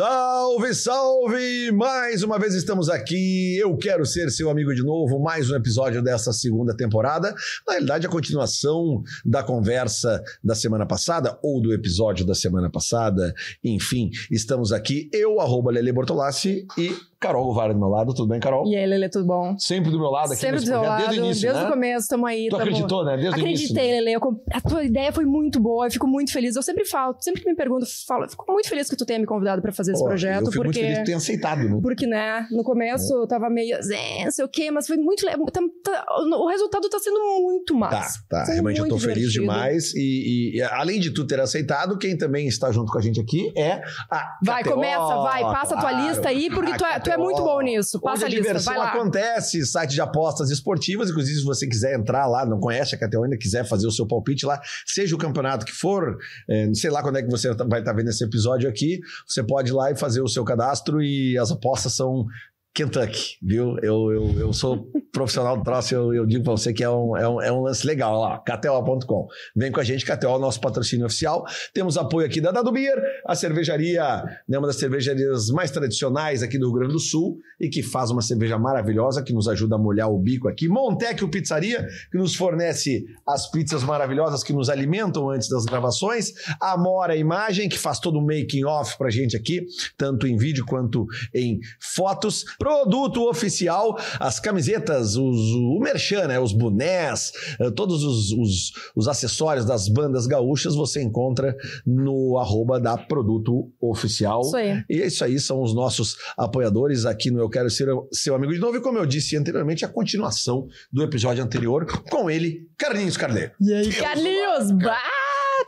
So Salve, salve! Mais uma vez estamos aqui. Eu quero ser seu amigo de novo. Mais um episódio dessa segunda temporada. Na realidade, a continuação da conversa da semana passada ou do episódio da semana passada. Enfim, estamos aqui. Eu, arroba Lele Bortolassi e Carol Govara do meu lado. Tudo bem, Carol? E aí, Lele, tudo bom? Sempre do meu lado aqui Sempre do projeto, lado, desde o início, desde né? o começo, tamo aí. Tu tamo... acreditou, né? Desde o início. Acreditei, Lele. Eu comp- A tua ideia foi muito boa, eu fico muito feliz. Eu sempre falo, sempre que me pergunto, falo, fico muito feliz que tu tenha me convidado pra fazer esse Pô, projeto, Eu fico muito porque... feliz que tenha aceitado, né? Porque, né, no começo eu tava meio, "Zé, não sei o quê, mas foi muito. Tá- tá- o resultado tá sendo muito Tá, massa. tá. Sendo Realmente eu tô muito feliz divertido. demais. E, e, além de tu ter aceitado, quem também está junto com a gente aqui é a Vai, KTO, começa, vai, passa a tua claro. lista aí, porque tu é, tu é muito bom nisso. Passa Onde a a lista, diversão vai lá. acontece, site de apostas esportivas. Inclusive, se você quiser entrar lá, não conhece a KTO ainda, quiser fazer o seu palpite lá, seja o campeonato que for, é, não sei lá quando é que você tá- vai estar vendo esse episódio aqui, você pode ir lá e fazer o seu cadastro e as apostas são Kentucky, viu? Eu, eu, eu sou profissional do troço, eu, eu digo pra você que é um, é um, é um lance legal lá, KTO.com. Vem com a gente, KTO, nosso patrocínio oficial. Temos apoio aqui da Dado Beer, a cervejaria, né, uma das cervejarias mais tradicionais aqui do Rio Grande do Sul e que faz uma cerveja maravilhosa que nos ajuda a molhar o bico aqui. Montecchio Pizzaria, que nos fornece as pizzas maravilhosas que nos alimentam antes das gravações. Amora Imagem, que faz todo o making off pra gente aqui, tanto em vídeo quanto em fotos. Produto oficial, as camisetas, os, o merchan, né, os bonés, eh, todos os, os, os acessórios das bandas gaúchas você encontra no arroba da Produto Oficial. Isso aí. E é isso aí, são os nossos apoiadores aqui no Eu Quero Ser Seu Amigo de Novo. E como eu disse anteriormente, a continuação do episódio anterior com ele, Carlinhos Carneiro. E aí, Carlinhos, bah,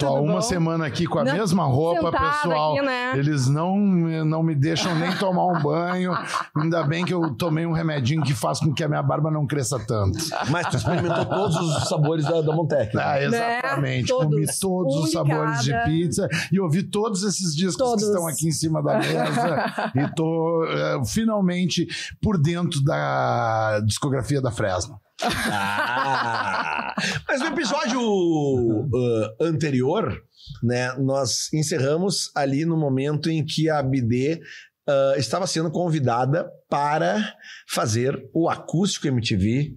Tô há uma bom? semana aqui com a Não, mesma roupa, pessoal. aqui, né? Eles não, não me deixam nem tomar um banho. Ainda bem que eu tomei um remedinho que faz com que a minha barba não cresça tanto. Mas tu experimentou todos os sabores da, da Montec. Ah, exatamente. Todos. Comi todos os Um de sabores de cada. pizza e ouvi todos esses discos Todos. que estão aqui em cima da mesa. e tô eh, finalmente por dentro da discografia da Fresno. Ah! Mas no episódio uh, anterior, né, nós encerramos ali no momento em que a BD uh, estava sendo convidada para fazer o acústico MTV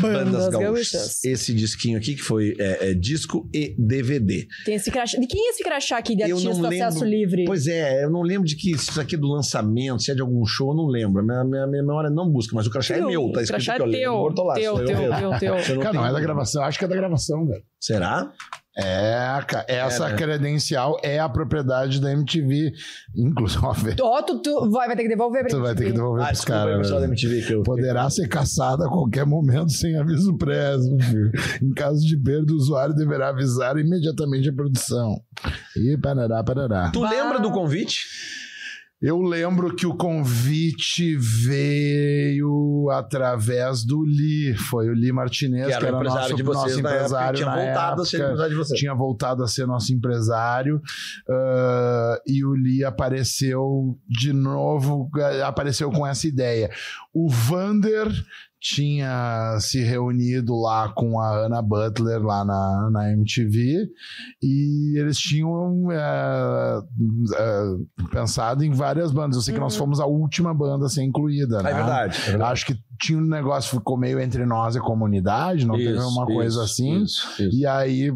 Bandas, Bandas Gaúchas. Gaúchas. Esse disquinho aqui, que foi é, é, disco e DVD. Tem esse crachá. De quem é esse crachá aqui de Eu não artista lembro. acesso livre? Pois é, eu não lembro de que isso aqui é do lançamento, se é de algum show, eu não lembro. Minha, minha, minha memória não busca, mas o crachá é Teu, meu, tá o escrito crachá aqui, é teu, Bortolassi, teu, eu teu, mesmo. teu, teu. Eu Cara, não é da gravação, acho que é da gravação, velho. Será? É, essa É, né? credencial é a propriedade da MTV. Inclusive, Ó, tu, tu vai, vai ter que devolver pra tu vai ter que devolver Ah, pros caras. pessoal da né? MTV que eu... Poderá ser caçada a qualquer momento sem aviso prévio. filho. Em caso de perda, o usuário deverá avisar imediatamente a produção. E parará, parará. Tu Bah. lembra do convite? Eu lembro que o convite veio através do Lee. Foi o Lee Martinez, Que que era era, o empresário nosso, de vocês nosso na época, empresário tinha na voltado a ser época. empresário de vocês. tinha voltado a ser nosso empresário ah, e o Lee apareceu de novo, apareceu com essa ideia. O Vander tinha se reunido lá com a Ana Butler lá na, na MTV e eles tinham eh, eh, pensado em várias bandas. Eu sei que nós Uhum. fomos a última banda a ser incluída, né? É verdade. é verdade. Acho que tinha um negócio, ficou meio entre nós e a comunidade, não teve Isso, uma coisa isso, assim. isso, isso. E aí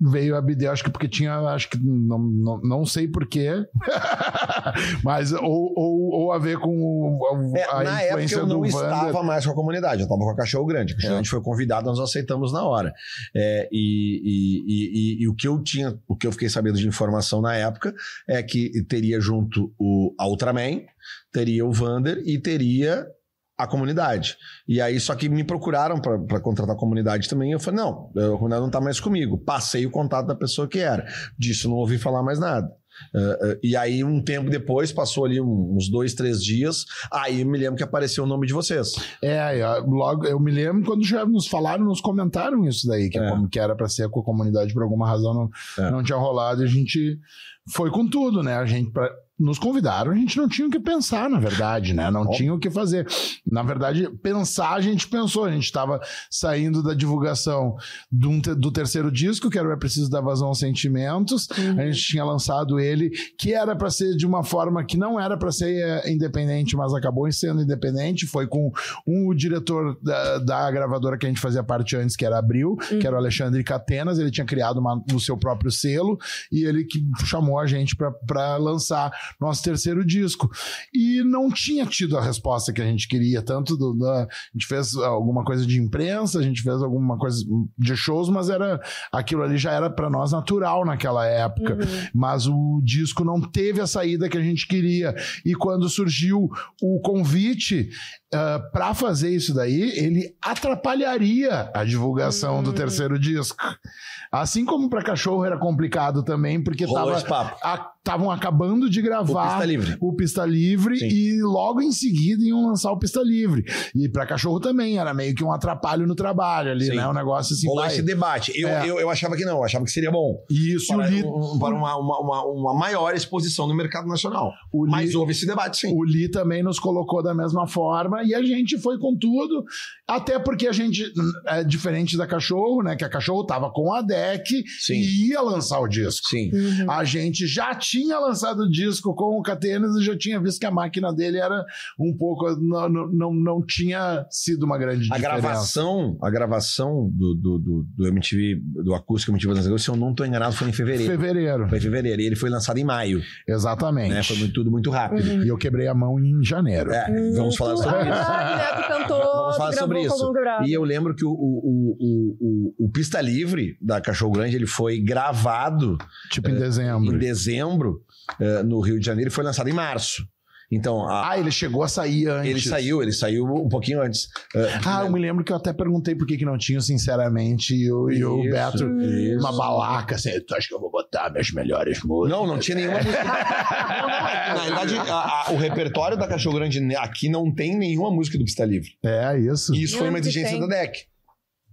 veio a BD, acho que porque tinha, acho que não, não, não sei porquê, mas ou, ou, ou a ver com o- É, a na época influência eu não do estava Vander. mais com a comunidade, eu estava com a Cachorro Grande. A Cachorro É. Foi convidado, nós aceitamos na hora. É, e, e- e- e- e o que eu tinha, o que eu fiquei sabendo de informação na época é que teria junto o a Ultraman, teria o Vander e teria a comunidade. E aí, só que me procuraram para contratar a comunidade também. e Eu falei, não, a comunidade não está mais comigo. Passei o contato da pessoa que era. Disso não ouvi falar mais nada. Eh, eh, e aí, um tempo depois, passou ali uns dois, três dias, aí eu me lembro que apareceu o nome de vocês. É, logo eu me lembro quando já nos falaram, nos comentaram isso daí, que, É. como que era para ser com a comunidade por alguma razão não, É. não tinha rolado, e a gente foi com tudo, né? A gente pra- nos convidaram, a gente não tinha o que pensar, na verdade, né? Não tinha o que fazer. Na verdade, pensar a gente pensou, a gente estava saindo da divulgação do, do, terceiro disco, que era o É Preciso da Vazão aos Sentimentos. Uhum. A gente tinha lançado ele, que era para ser de uma forma que não era para ser é, independente, mas acabou sendo independente. Foi com um o diretor da, da, gravadora que a gente fazia parte antes, que era Abril, uhum. que era o Alexandre Catenas. Ele tinha criado uma, o seu próprio selo e ele que chamou a gente para lançar nosso terceiro disco. E não tinha tido a resposta que a gente queria, tanto do, da, a gente fez alguma coisa de imprensa, a gente fez alguma coisa de shows, mas era aquilo ali já era para nós natural naquela época. Uhum. Mas o disco não teve a saída que a gente queria. E quando surgiu o convite, uh, ah, para fazer isso daí, ele atrapalharia a divulgação uhum. do terceiro disco. Assim como para cachorro era complicado também, porque estavam acabando de gravar o Pista Livre, o Pista Livre e logo em seguida iam lançar o Pista Livre. E para cachorro também era meio que um atrapalho no trabalho ali, Sim. né? Um negócio assim. Rolou esse debate. Eu, é. eu, eu, achava que não, eu achava que seria bom. Isso, para, Li... um, para uma, uma, uma, uma, maior exposição no mercado nacional. O Mas houve esse debate, sim. O Li também nos colocou da mesma forma e a gente foi com tudo, até porque a gente, é diferente da cachorro, né? Que a cachorro tava com a deck Sim. e ia lançar o disco. Sim. Uhum. A gente já tinha lançado o disco com o Catenas e já tinha visto que a máquina dele era um pouco. Não, não, não tinha sido uma grande a diferença. Gravação, a gravação do, do, do, do MTV, do acústico MTV Lançamento, se eu não estou enganado, foi em fevereiro. Fevereiro. Foi em fevereiro. E ele foi lançado em maio. Exatamente. Né? Foi muito, tudo muito rápido. Uhum. E eu quebrei a mão em janeiro. É, vamos falar sobre isso. Ah, cantou, vamos falar sobre isso. E eu lembro que o, o, o, o, o Pista Livre da Cachorro Grande ele foi gravado. Tipo em dezembro. Em dezembro, uh, no Rio de Janeiro, e foi lançado em março. Então, a, ah, ele chegou a sair antes. Ele saiu, ele saiu um pouquinho antes. Uh, ah, eu me lembro que eu até perguntei por que, que não tinha, sinceramente, e o, e o Beto, isso. uma balaca, assim, tu acha que eu vou botar minhas melhores músicas? Não, não tinha nenhuma música. na verdade, a, a, o repertório da Cachorro Grande aqui não tem nenhuma música do Pista Livre. É, isso. E isso foi uma exigência da DEC.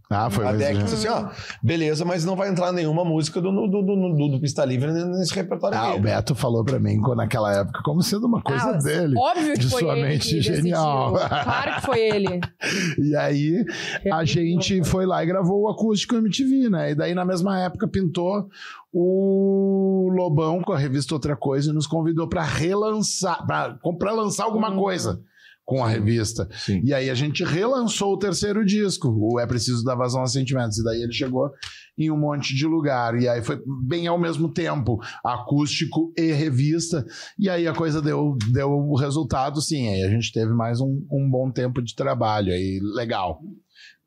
Ah, foi a DEC disse assim, ó, beleza, mas não vai entrar nenhuma música do, do, do, do, do Pista Livre nesse repertório ah, aqui. o Beto falou pra mim naquela época como sendo uma coisa ah, dele. Óbvio que de foi sua ele mente genial. Claro que foi ele. e aí, a gente foi lá e gravou o acústico MTV, né? E daí, na mesma época, pintou o Lobão com a revista Outra Coisa e nos convidou para relançar, para lançar alguma hum. coisa com a revista. Sim. E aí a gente relançou o terceiro disco, o É Preciso dar Vazão a Sentimentos. E daí ele chegou em um monte de lugar. E aí foi bem ao mesmo tempo, acústico e revista. E aí a coisa deu, deu o resultado, sim. Aí a gente teve mais um, um bom tempo de trabalho aí, legal.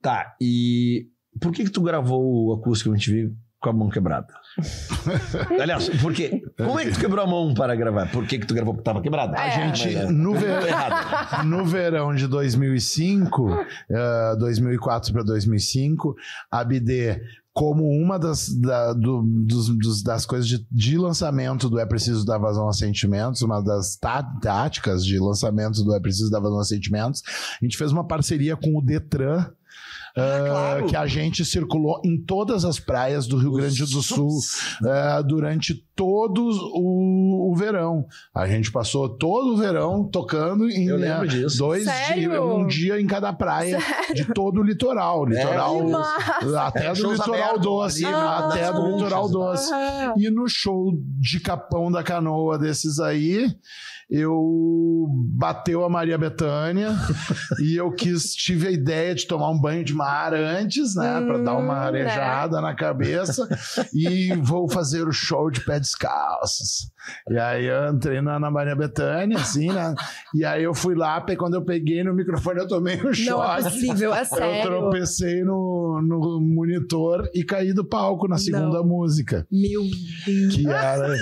Tá, e por que que tu gravou o acústico que a gente viu com a mão quebrada? Aliás, por quê? Como é que tu quebrou a mão para gravar? Por que, que tu gravou porque estava quebrada? A gente, é. no, ver... no verão de 2005, uh, 2004 para 2005, a BD como uma das, da, do, dos, dos, das coisas de, de, lançamento do É Preciso Dar Vazão a Sentimentos, uma das tá, táticas de lançamento do É Preciso Dar Vazão a Sentimentos, a gente fez uma parceria com o Detran, ah, claro. que a gente circulou em todas as praias do Rio Grande do Sul uh, durante todo o, o, verão. A gente passou todo o verão tocando em Eu lembro disso. dois dias, um dia em cada praia Sério? de todo o litoral. Litoral é, até é, do litoral doce. Ah, até do litoral doce. Ah. E no show de Capão da Canoa desses aí eu bateu a Maria Bethânia e eu quis, tive a ideia de tomar um banho de mar antes, né, hum, para dar uma hum, arejada né? na cabeça e vou fazer o show de pé descalços. E aí eu entrei na, na Maria Bethânia, assim, né? E aí eu fui lá, quando eu peguei no microfone, eu tomei um choque. Não é possível, é sério. Eu tropecei no, no monitor e caí do palco na segunda Não. música. Meu Deus. Que era,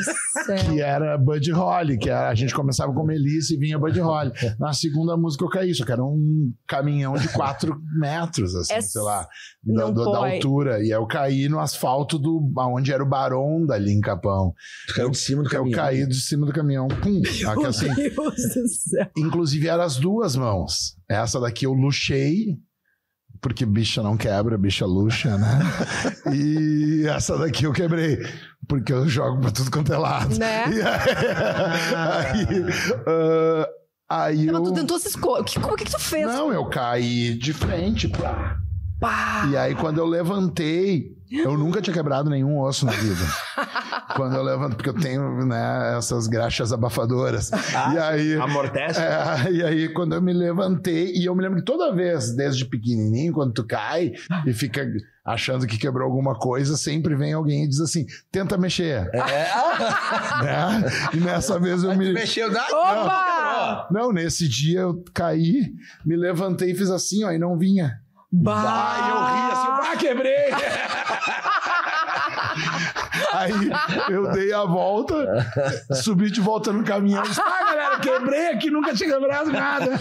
que era Buddy Holly, que era, a gente começava com Melissa e vinha Buddy Holly. Na segunda música eu caí, só que era um caminhão de 4 metros, assim, é, sei lá, da, do, da, altura. E eu caí no asfalto do onde era o Barão dali em Capão. caiu de cima do caminhão. Eu caí de cima do caminhão. Pum. Aqui, assim, Deus do céu. Inclusive, eram as duas mãos. Essa daqui eu luxei porque bicha não quebra, bicha luxa, né? e essa daqui eu quebrei, porque eu jogo pra tudo quanto é lado. Né? E aí, ah, aí Mas eu... tu tentou se esco... que- Como que que tu fez? Não, eu caí de frente. Pá. Pá. E aí, quando eu levantei, eu nunca tinha quebrado nenhum osso na vida. quando eu levanto, porque eu tenho né, essas graxas abafadoras. e aí. Amortece? É, e aí, quando eu me levantei, e eu me lembro que toda vez, desde pequenininho, quando tu cai e fica achando que quebrou alguma coisa, sempre vem alguém e diz assim: tenta mexer. É. Né? E nessa vez eu me. Mexeu da. Opa! Não, nesse dia eu caí, me levantei e fiz assim, ó, e não vinha. Ai, eu ri assim, ah, quebrei! Aí eu dei a volta, subi de volta no caminhão. Disse, ah, galera, quebrei aqui, nunca tinha quebrado nada.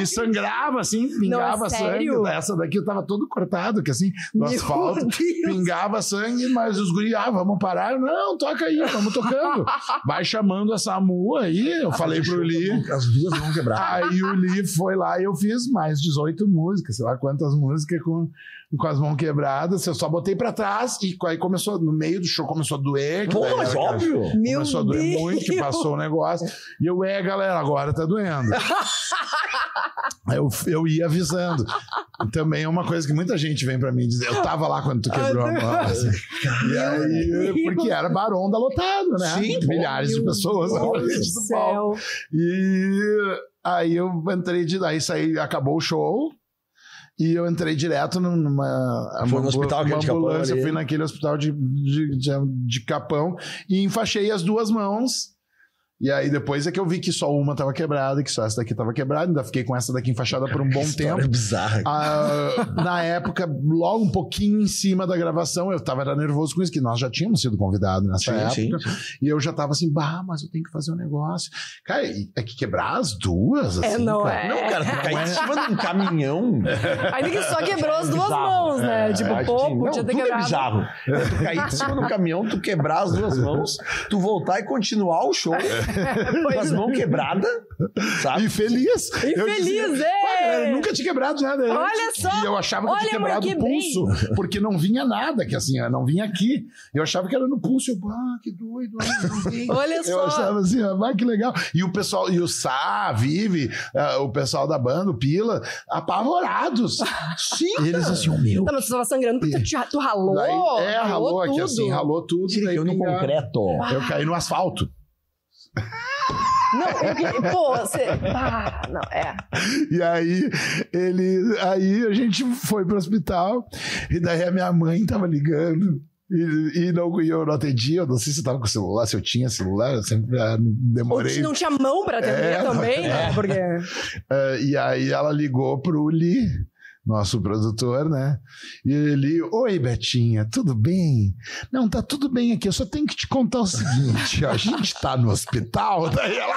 E sangrava, assim, pingava Não, é sangue. Essa daqui eu tava todo cortado, que assim, no Meu asfalto. Deus. Pingava sangue, mas os guri, ah, vamos parar. Eu, Não, toca aí, vamos tocando. Vai chamando a SAMU aí. Eu falei pro Li. As duas vão quebrar. Aí o Li foi lá e eu fiz mais 18 músicas, sei lá quantas músicas com, com as mãos quebradas. Eu só botei pra trás e aí começou, no meio do show começou a doer. Pô, mas era- óbvio. Meu Começou a doer Deus. muito, que passou o negócio. E eu, é, galera, agora tá doendo. Aí eu, eu ia avisando. Também é uma coisa que muita gente vem pra mim dizer. Eu tava lá quando tu quebrou a mão. assim. E aí, porque era baronda lotado, né? Sim, pô, Milhares de Meu pessoas na Deus frente do palco. céu. E aí eu entrei de. Aí saí, acabou o show. E eu entrei direto numa. Foi no hospital de Capão ambulância, ali. fui naquele hospital de, de, de, de Capão e enfaixei as duas mãos. E aí depois é que eu vi que só uma tava quebrada, que só essa daqui tava quebrada. Ainda fiquei com essa daqui enfaixada por um bom tempo. bizarra. Ah, na época, logo um pouquinho em cima da gravação, eu tava era nervoso com isso, que nós já tínhamos sido convidados nessa Sim, época. E eu já tava assim, bah, mas eu tenho que fazer um negócio. Cara, é que quebrar as duas, assim, É, não cara. é. Não, cara, tu caiu em cima de um caminhão. Ainda que só quebrou as duas Bizarro. mãos, né? Tipo, Acho pô, que sim. podia não, ter tudo é quebrado. bizarro. É, tu cair em cima do caminhão, tu quebrar as duas mãos, tu voltar e continuar o show com as mãos quebradas, sabe? E feliz. E Eu feliz, dizia, é. "Pá, galera, eu nunca tinha quebrado nada. antes." Olha só. E eu achava que eu tinha quebrado o pulso, porque não vinha nada, que assim, não vinha aqui. Eu achava que era no pulso. Eu, ah, que doido, ah. Olha Eu só. achava assim, vai que legal. E o pessoal, e o Sá, a Vive, ah, o pessoal da banda, o Pila, apavorados. Sim. E eles assim, o meu. Tá, mas tu tava sangrando porque tu, tu ralou. Daí- é, ralou aqui tudo. assim, ralou tudo. daí Eu no concreto. Eu caí no asfalto. Não, é pô, você. Ah, não, é. E aí, ele, aí a gente foi pro hospital, e daí a minha mãe tava ligando. E, e não, e eu não atendia, eu não sei se eu tava com celular, se eu tinha celular, eu sempre ah, demorei. não tinha mão pra atender É, também, né? Porque. Ah, e aí ela ligou pro Li, nosso produtor, né? E ele, oi Betinha, tudo bem? Não, tá tudo bem aqui, eu só tenho que te contar o seguinte, a gente tá no hospital, daí ela,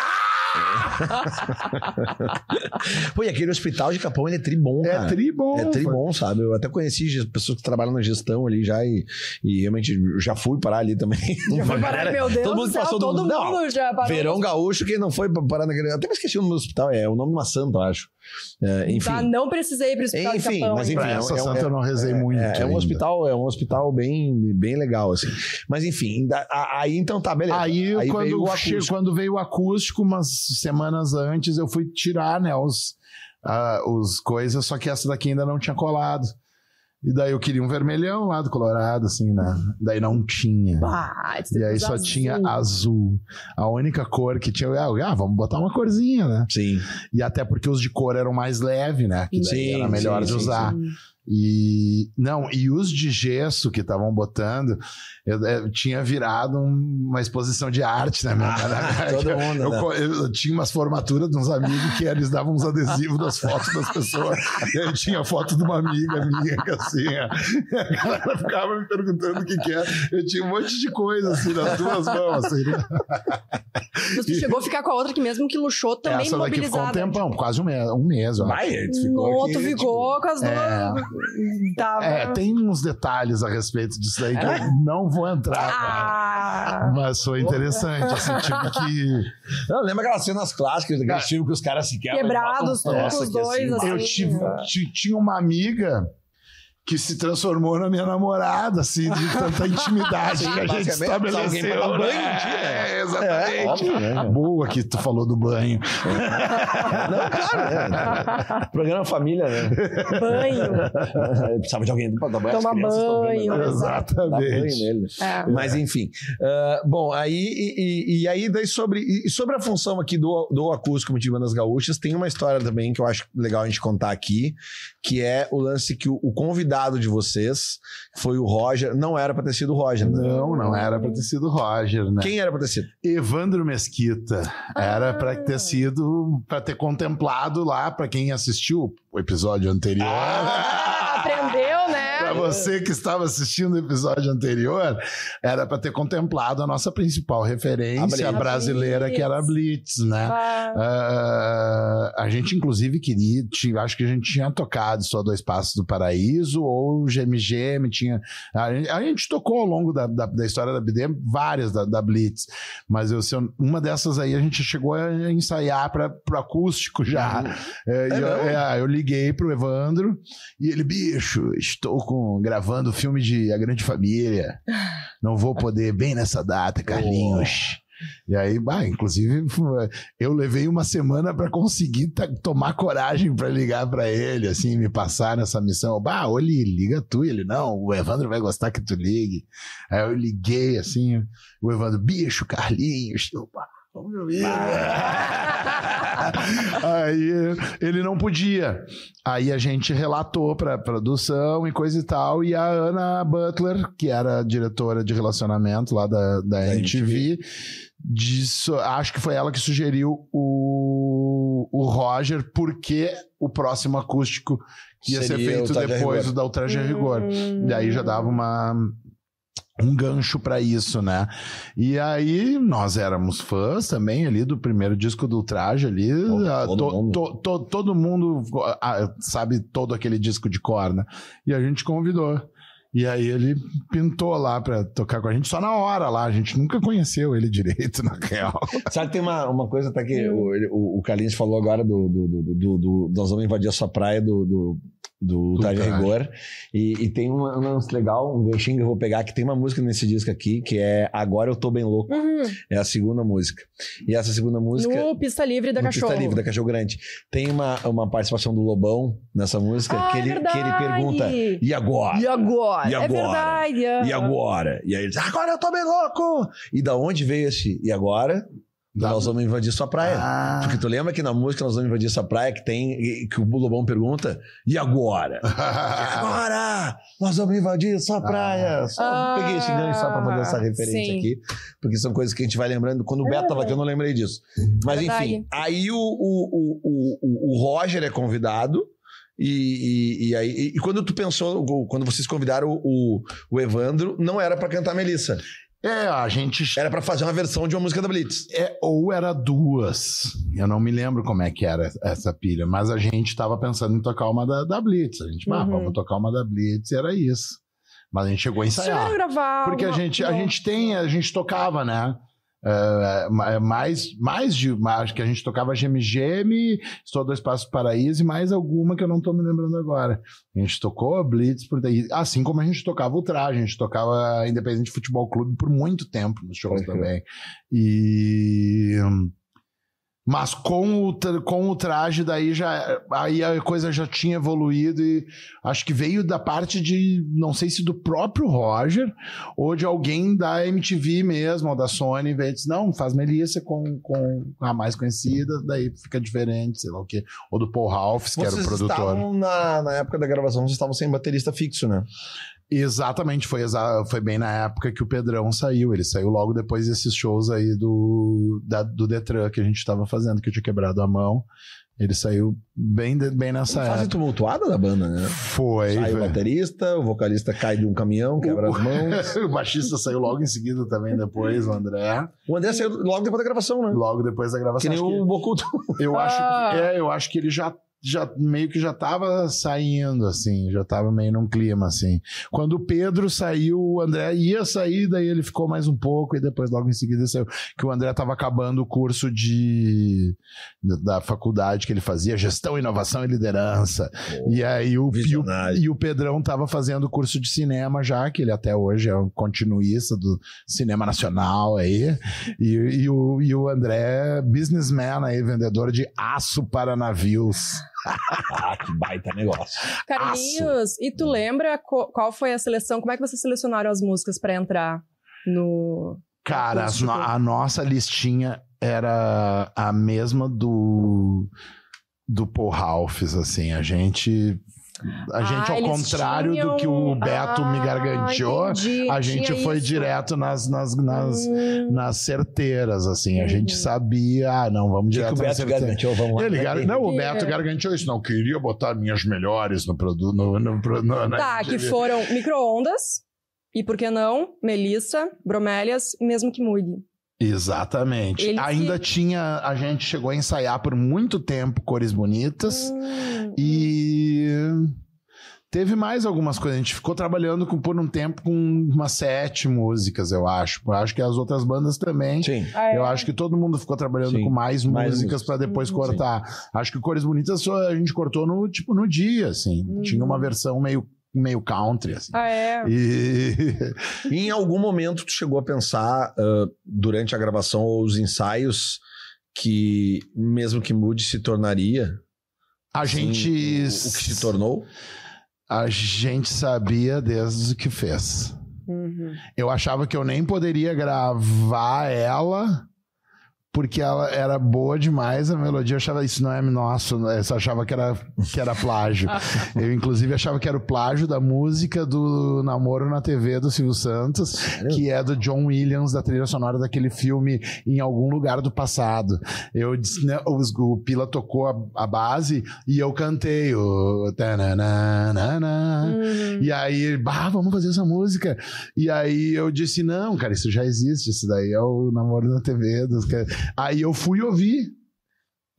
Pô, e aquele hospital de Capão, ele é tribom, é cara. tribom. É tribom, sabe? Eu até conheci pessoas que trabalham na gestão ali já e, e realmente já fui parar ali também. Já foi parar, meu Deus todo mundo do céu, passou do todo Não, mundo já parou. Verão Gaúcho, quem não foi parar naquele. Até me esqueci o nome do hospital, é o nome de uma santa, eu acho. É, enfim. Tá, não precisei ir pro hospital Enfim, de Capão. mas enfim, Pra essa é santa eu não rezei muito. É, é um hospital, é um hospital bem, bem legal, assim. Mas enfim, da- a- aí então tá, beleza. Aí, veio quando, o che- acústico. quando veio o acústico, umas semanas antes, eu fui tirar, né, os, ah, os coisas, só que essa daqui ainda não tinha colado. E daí eu queria um vermelhão lá do Colorado, assim, né? Daí não tinha. Bah, E aí só azul. tinha azul. A única cor que tinha. Ah, vamos botar uma corzinha, né? Sim. E até porque os de cor eram mais leves, né? Que daí Sim, era melhor sim, de sim, usar. E não, e os de gesso que estavam botando, eu, eu tinha virado um- uma exposição de arte, né? minha- Ah, na- todo eu, mundo, eu, né? co- eu tinha umas formaturas de uns amigos que eles davam uns adesivos das fotos das pessoas. E aí tinha foto de uma amiga minha, que assim, a a galera ficava me perguntando o que, que era. Eu tinha um monte de coisa assim nas duas mãos. Assim, né? Mas tu chegou a ficar com a outra que mesmo que luxou também Essa daqui ficou um tempão, quase um mês, um mês. Vai, tu O ficou outro aqui, ficou com as duas. É. Tava... É, tem uns detalhes a respeito disso aí que eu não vou entrar. Ah! Mas foi interessante, assim, tive que... tipo, Não, lembra aquelas cenas clássicas daquele filme que os caras se quebram? Quebrados, um troço os dois, assim. Eu tive, ti- tinha uma amiga que se transformou na minha namorada, assim, de tanta intimidade Sim, que a gente alguém estabeleceu. dar banho né? um dia, né? É, exatamente. É, óbvio, né, cara? Boa que tu falou do banho. Não, claro, né? Programa Família, né? Banho. Precisava de alguém pra dar banho. Tomar vendo banho. Dá banho Exatamente. nele. É. Mas enfim. Ah, bom, aí e, e- e aí daí sobre, e sobre a função aqui do, do acústico de Bandas Gaúchas, tem uma história também que eu acho legal a gente contar aqui, que é o lance que o, o convidado de vocês foi o Roger. Não era pra ter sido o Roger, né? Não, não era pra ter sido Roger, né? Quem era pra ter sido? Evandro Mesquita. Era pra Ah. ter sido, pra ter contemplado lá, pra quem assistiu o episódio anterior. Ah, aprendeu, você que estava assistindo o episódio anterior, era pra ter contemplado a nossa principal referência A Blitz. brasileira, que era a Blitz, né? Ah, Ah, a gente, inclusive, queria. acho que a gente tinha tocado só Dois Passos do Paraíso ou GMGM. Tinha, a, gente, a gente tocou ao longo da, da, da história da BD várias da, da Blitz, mas eu, eu- uma dessas aí a gente chegou a ensaiar para o acústico já. É, e eu, é, eu liguei pro Evandro e ele, bicho, estou com, gravando o filme de A Grande Família. Não vou poder bem nessa data, Carlinhos. E aí, bah, inclusive, eu levei uma semana para conseguir tomar coragem para ligar para ele, assim, me passar nessa missão. Bah, Oli, liga tu. Ele, não, o Evandro vai gostar que tu ligue. Aí eu liguei, assim, o Evandro, bicho, Carlinhos. Bah, vamos ouvir. Aí ele não podia. Aí a gente relatou pra produção e coisa e tal. E a Ana Butler, que era diretora de relacionamento lá da, da, Da MTV, disse- acho que foi ela que sugeriu o, o Roger, porque o próximo acústico ia ser Seria o feito depois Rigor. do da Ultraje a Rigor. hum. Daí já dava uma um gancho pra isso, né? E aí nós éramos fãs também ali do primeiro disco do Traje ali, ah, todo to- mundo. to- to- todo mundo ah, sabe todo aquele disco de cor, né? E a gente convidou. E aí ele pintou lá pra tocar com a gente só na hora lá, a gente nunca conheceu ele direito, na real. Sabe que tem uma, uma coisa até que o, o, o Carlinhos falou agora do, do, do, do- do- Nós vamos invadir a sua praia do. do do Do. Rigor. E, e tem um, lance legal, um ganchinho que eu vou pegar, que tem uma música nesse disco aqui, que é Agora Eu Tô Bem Louco. Uhum. É a segunda música. E essa segunda música. No Pista Livre da no Cachorro. Pista Livre, da Cachorro Grande. Tem uma, uma participação do Lobão nessa música, Ah, que, é ele, que ele verdade. pergunta: E agora? E agora? E É agora? verdade. é. E agora? E aí ele diz: Agora eu tô bem louco! E da onde veio esse e agora? Nós vamos invadir sua praia. Ah. Porque tu lembra que na música Nós Vamos Invadir Essa Praia que tem, que o Lobão pergunta, e agora? E agora! Nós vamos invadir sua praia! Só Ah, peguei esse gancho só pra fazer essa referência sim. aqui, porque são coisas que a gente vai lembrando. Quando o Beto tava aqui, eu não lembrei disso. Mas Verdade. enfim, aí o, o, o, o, o Roger é convidado. E, e, e aí, e, quando tu pensou, quando vocês convidaram o, o Evandro, não era pra cantar Melissa. É, a gente Era pra fazer uma versão de uma música da Blitz. É, ou era duas. Eu não me lembro como é que era essa pilha, mas a gente tava pensando em tocar uma da, da Blitz. A gente, ah, Uhum. vamos tocar uma da Blitz, e era isso. Mas a gente chegou a ensaiar. A gravar. Porque a uma- gente, a gente tem, a gente tocava, né? É, ma- mais, mais de. Acho que a gente tocava GMGM, Estou Dois Passos Paraíso e mais alguma que eu não tô me lembrando agora. A gente tocou Blitz, por daí, assim como a gente tocava Traje, a gente tocava Independente Futebol Clube por muito tempo nos shows também. E. Mas com o, com o traje, daí já. Aí a coisa já tinha evoluído e acho que veio da parte de. Não sei se do próprio Roger ou de alguém da MTV mesmo, ou da Sony, veio e disse: não, faz Melissa com, com a mais conhecida, daí fica diferente, sei lá o quê. Ou do Paul Ralphs, que era o Vocês produtor. estavam, na, na época da gravação, vocês estavam sem baterista fixo, né? Exatamente, foi, exa foi bem na época que o Pedrão saiu. Ele saiu logo depois desses shows aí do, da, do Detran que a gente tava fazendo, que eu tinha quebrado a mão. Ele saiu bem, de- bem nessa Fase época. tumultuada da banda, né? Foi. Sai o velho. baterista, o vocalista cai de um caminhão, quebra as mãos. o baixista saiu logo em seguida também, depois, o André. O André saiu logo depois da gravação, né? Logo depois da gravação. Que nem acho que- o Bocuto. Eu acho Ah. que, é, eu acho que ele já, já meio que já tava saindo, assim, já tava meio num clima, assim. Quando o Pedro saiu, o André ia sair, daí ele ficou mais um pouco, e depois logo em seguida saiu. Que o André tava acabando o curso de da faculdade que ele fazia, gestão, inovação e liderança. E aí o, e o, e o Pedrão tava fazendo o curso de cinema já, que ele até hoje é um continuista do cinema nacional aí. E, e o, e o André, businessman aí, vendedor de aço para navios. Ah, que baita negócio. Carlinhos, e tu lembra co- qual foi a seleção? Como é que vocês selecionaram as músicas pra entrar no. Cara, no- a nossa listinha era a mesma do do Paul Ralphs, assim, a gente a gente Ah, ao contrário do que o tinham- Beto me Ah, garganteou, entendi, a gente foi isso. direto nas nas, nas, Hum, nas certeiras, assim. A Uhum. gente sabia, ah, não, vamos O que, que direto o Beto certeiras. garantiu? Vamos lá. Ele gar... Não, o Que- Beto garganteou isso. Não queria botar minhas melhores no produto. No, no, no, na- Tá, que foram micro-ondas. E por que não? Melissa, bromélias, mesmo que mude. Exatamente. Ele Ainda tinha. A gente chegou a ensaiar por muito tempo cores bonitas. Hum, E. Teve mais algumas coisas. A gente ficou trabalhando com- por um tempo com umas sete músicas, eu acho. Eu acho que as outras bandas também. Sim. ah, é? Eu acho que todo mundo ficou trabalhando Sim. com mais, Mais músicas pra depois Uhum. cortar. Acho que Cores Bonitas só a gente cortou no tipo no dia, assim. Uhum. Tinha uma versão meio meio country assim. Ah, é? E E em algum momento tu chegou a pensar, ah, durante a gravação ou os ensaios, que mesmo que mude se tornaria a sim, gente o, o que se tornou? A gente sabia desde o que fez. Uhum. Eu achava que eu nem poderia gravar ela porque ela era boa demais a melodia. Eu achava isso não é nosso, eu só achava que era, que era plágio. eu, inclusive, achava que era o plágio da música do Namoro na TV do Silvio Santos, que é do John Williams, da trilha sonora daquele filme Em Algum Lugar do Passado. Eu disse, né, os- o Pila tocou a, a base e eu cantei o. tananana. Uhum. E aí, bah, vamos fazer essa música. E aí eu disse, não, cara, isso já existe, isso daí é o namoro na TV. Dos... ca-". Aí eu fui ouvir.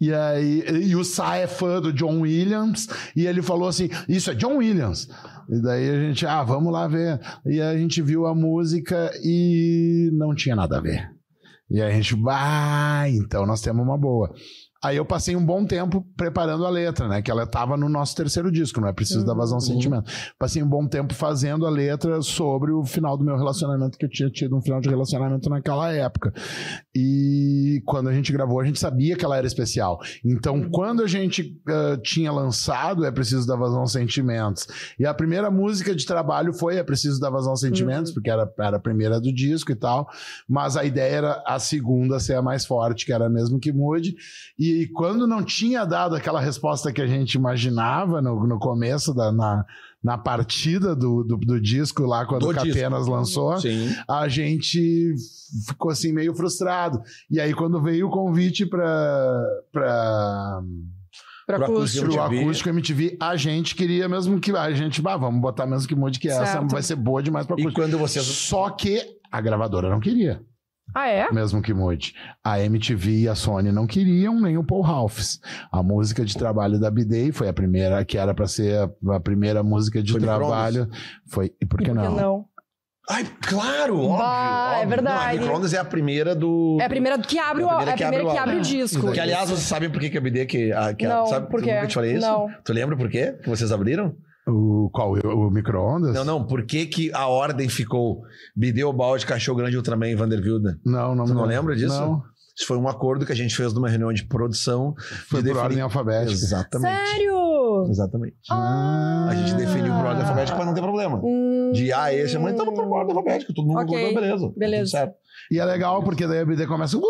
E aí, e o Sai é fã do John Williams, e ele falou assim: Isso é John Williams. E daí a gente, ah, vamos lá ver. E a gente viu a música e não tinha nada a ver. E a gente, ah, então nós temos uma boa. Aí eu passei um bom tempo preparando a letra, né? Que ela estava no nosso terceiro disco, não é preciso da vazão sentimento. Passei um bom tempo fazendo a letra sobre o final do meu relacionamento, que eu tinha tido um final de relacionamento naquela época. E quando a gente gravou, a gente sabia que ela era especial. Então, quando a gente ah, tinha lançado É Preciso da Vazão Sentimentos, e a primeira música de trabalho foi É Preciso da Vazão Sentimentos, porque era, era a primeira do disco e tal, mas a ideia era a segunda ser a mais forte, que era mesmo que mude. E quando não tinha dado aquela resposta que a gente imaginava no, no começo, da, na, na partida do, do, do disco lá, quando Do o Capenas lançou, Sim. a gente ficou assim meio frustrado. E aí, quando veio o convite para Pra Pro acústico. acústico. o MTV. acústico MTV, a gente queria mesmo que a gente, bah, vamos botar mesmo que mude que essa Certo. vai ser boa demais para E acústico. quando vocês. Só que a gravadora não queria, Ah, é? mesmo que mude. A MTV e a Sony não queriam, nem o Paul Ralphs. A música de trabalho da Bidei foi a primeira, que era para ser a, a primeira música de Foi trabalho. Foi, e por E que por que não? não? Ai, claro, óbvio. Bah, é óbvio. verdade. Não, a Microondas é a primeira do. É a primeira que abre, É o, a primeira é a que primeira abre que abre o disco. Que, aliás, vocês sabem por que, que a BD que. A, que a- Não, sabe, por quê? nunca te falei isso? Não. Tu lembra por quê que vocês abriram? O qual? O, o micro-ondas? Não, não. Por que, que a ordem ficou balde, cachorro grande, Ultraman e Vanderbilda? Não, não. Tu não me lembra disso? Não. Isso foi um acordo que a gente fez numa reunião de produção. Foi de por ordem alfabética. Exatamente. Sério? Exatamente. Ah. A gente definiu por ordem alfabética para não ter problema. Hum. De A a esse, mas então por ordem alfabética. Todo mundo Ok. concordou, beleza. Beleza. Tudo certo. E é legal porque daí a BD começa. Uh,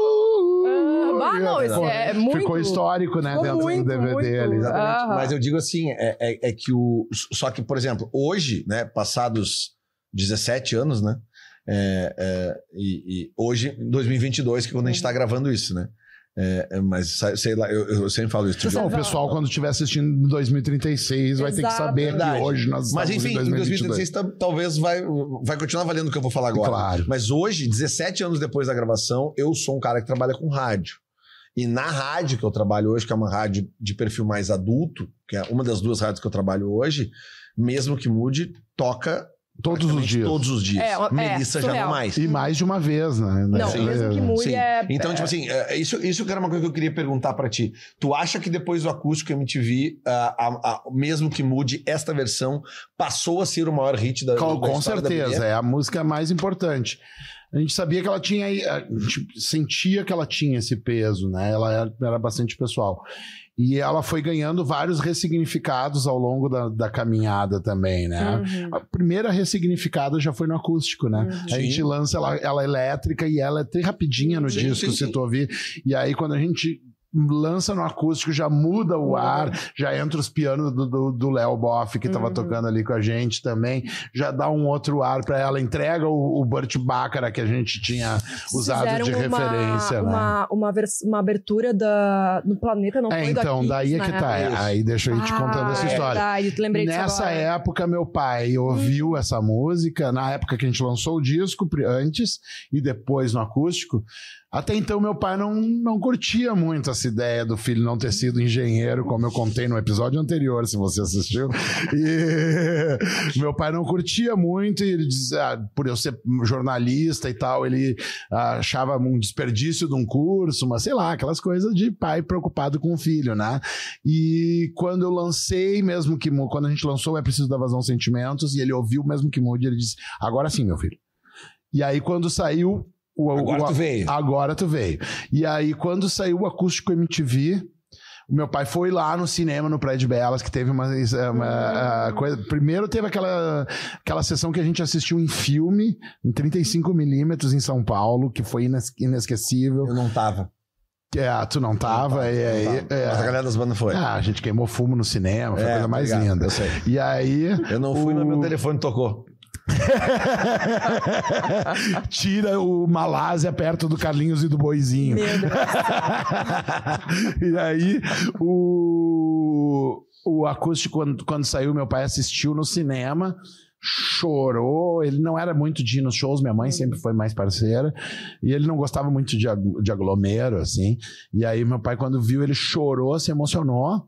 Ah, Ah, não, esse ficou, é muito- ficou histórico, né? ficou dentro muito, do DVD muito. ali. Exatamente. Mas eu digo assim, é, é, é que o. Só que, por exemplo, hoje, né, passados 17 anos, né? é, é, e, e hoje, em 2022, que é quando a gente tá gravando isso, né? É, é, mas sei lá, eu, eu sempre falo isso. Não, o pessoal, quando estiver assistindo em 2036, vai ter que Exato. saber Verdade. que hoje nós Mas enfim, em em 2022. 2036 tam- talvez vai, vai continuar valendo o que eu vou falar agora. Claro. Mas hoje, 17 anos depois da gravação, eu sou um cara que trabalha com rádio. E na rádio que eu trabalho hoje, que é uma rádio de perfil mais adulto, que é uma das duas rádios que eu trabalho hoje, mesmo que mude, toca Todos os dias. Todos os dias. É, é, Melissa já não mais. E mais de uma vez, né? Não, Sim. mesmo que mude Sim. é... Então, tipo assim, é, isso, isso que era uma coisa que eu queria perguntar pra ti. Tu acha que depois do acústico MTV, ah, a- a- mesmo que mude, esta versão passou a ser o maior hit da, Com, da com da certeza, BBM? é a música mais importante. A gente sabia que ela tinha, a gente sentia que ela tinha esse peso, né? Ela era, era bastante pessoal. E ela foi ganhando vários ressignificados ao longo da, da caminhada também, né? Uhum. A primeira ressignificada já foi no acústico, né? Uhum. A Sim. gente lança ela, ela elétrica e ela é até rapidinha no Sim, disco, sim, se sim. tu ouvir. E aí, quando a gente lança no acústico, já muda o ar, já entra os pianos do- do do Léo Boff, que tava Uhum. tocando ali com a gente também, já dá um outro ar pra ela, entrega o, o Burt Bacharach que a gente tinha usado Fizeram de uma, referência, né? uma, uma, uma abertura da, no planeta, não É, foi do então, daí é que né? tá. Isso. Aí deixa eu ir te contando Ah, essa é história. Verdade, lembrei disso Nessa agora. época, meu pai ouviu essa música, na época que a gente lançou o disco, antes e depois no acústico. Até então, meu pai não, não curtia muito essa ideia do filho não ter sido engenheiro, como eu contei no episódio anterior, se você assistiu. E meu pai não curtia muito, e ele dizia, ah, por eu ser jornalista e tal, ele achava um desperdício de um curso, mas sei lá, aquelas coisas de pai preocupado com o filho, né? E quando eu lancei, mesmo que quando a gente lançou É Preciso da Vazão Sentimentos, e ele ouviu mesmo que mude, ele disse: Agora sim, meu filho. E aí, quando saiu. O, Agora o- tu veio. Agora tu veio. E aí, quando saiu o acústico MTV. O meu pai foi lá no cinema, no de Belas, que teve uma, uma, a coisa. Primeiro teve aquela, aquela sessão que a gente assistiu em filme, em 35mm em São Paulo, que foi ines- inesquecível. Eu não tava. É, tu não tava, e aí. Não tava. é. Mas a galera das bandas foi. Ah, a gente queimou fumo no cinema, foi a É, coisa mais obrigado, linda. Eu sei. E aí. Eu não fui, mas O- meu telefone tocou. Tira o Malásia perto do Carlinhos e do Boizinho. E aí, o, o acústico, quando, quando saiu, meu pai assistiu no cinema, chorou. Ele não era muito de ir nos shows, minha mãe sempre foi mais parceira. E ele não gostava muito de, ag- de aglomero, assim. E aí, meu pai, quando viu, ele chorou, se emocionou.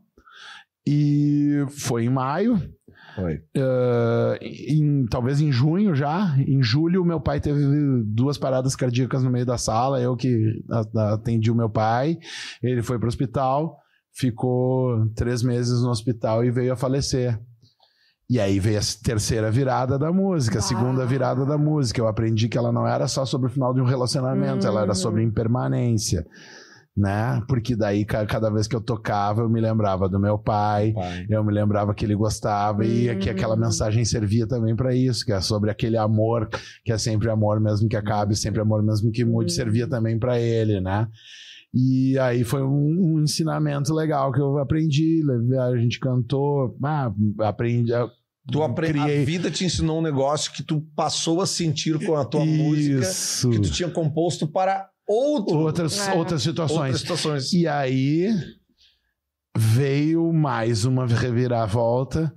E foi em maio. Foi. Uh, em- talvez em junho já. Em julho, meu pai teve duas paradas cardíacas no meio da sala. Eu que atendi o meu pai. Ele foi para o hospital, ficou três meses no hospital e veio a falecer. E aí veio a terceira virada da música, a segunda virada da música. Eu aprendi que ela não era só sobre o final de um relacionamento, ela era Hum. sobre impermanência. Né? Porque daí, ca- cada vez que eu tocava, eu me lembrava do meu pai, Pai. eu me lembrava que ele gostava e que aquela Hum. mensagem servia também para isso, que é sobre aquele amor, que é sempre amor mesmo que acabe, sempre amor mesmo que mude, Hum. servia também para ele, né? E aí foi um, um ensinamento legal que eu aprendi, a gente cantou, ah, aprendi, a- Tu apre... criei A vida te ensinou um negócio que tu passou a sentir com a tua música isso, que tu tinha composto para outro, outras, É. outras situações. outras situações. E aí veio mais uma reviravolta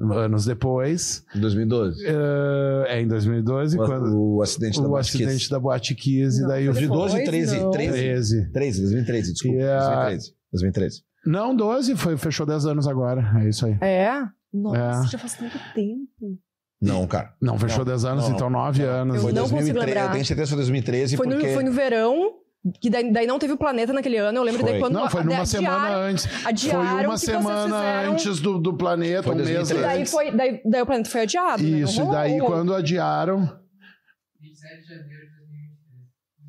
anos depois. Em 2012. Eh, é em 2012, O, quando o acidente da o Boate acidente Kiss. da Boate Kiss, e Não, daí o foi de 12, depois, 13, não. 13. 13. 13, 2013, desculpa. E a- 2013. 2013. Não, 12, foi, fechou 10 anos agora. É isso aí. É? Nossa, É. já faz tanto tempo. Não, cara. Não, fechou Não, 10 anos, não, então 9 anos. Eu Foi não consigo 2013. lembrar. Eu tenho certeza que foi 2013 Foi no, porque... foi no verão, que daí, daí não teve o planeta naquele ano. Eu lembro Foi. daí quando Não, foi numa adiaram- semana antes. adiaram Foi uma semana fizeram- antes do, do planeta, Foi um mês 2013. E daí, antes. foi, daí, daí o planeta foi adiado. né? Isso, e rolou. daí quando adiaram. 27 de janeiro de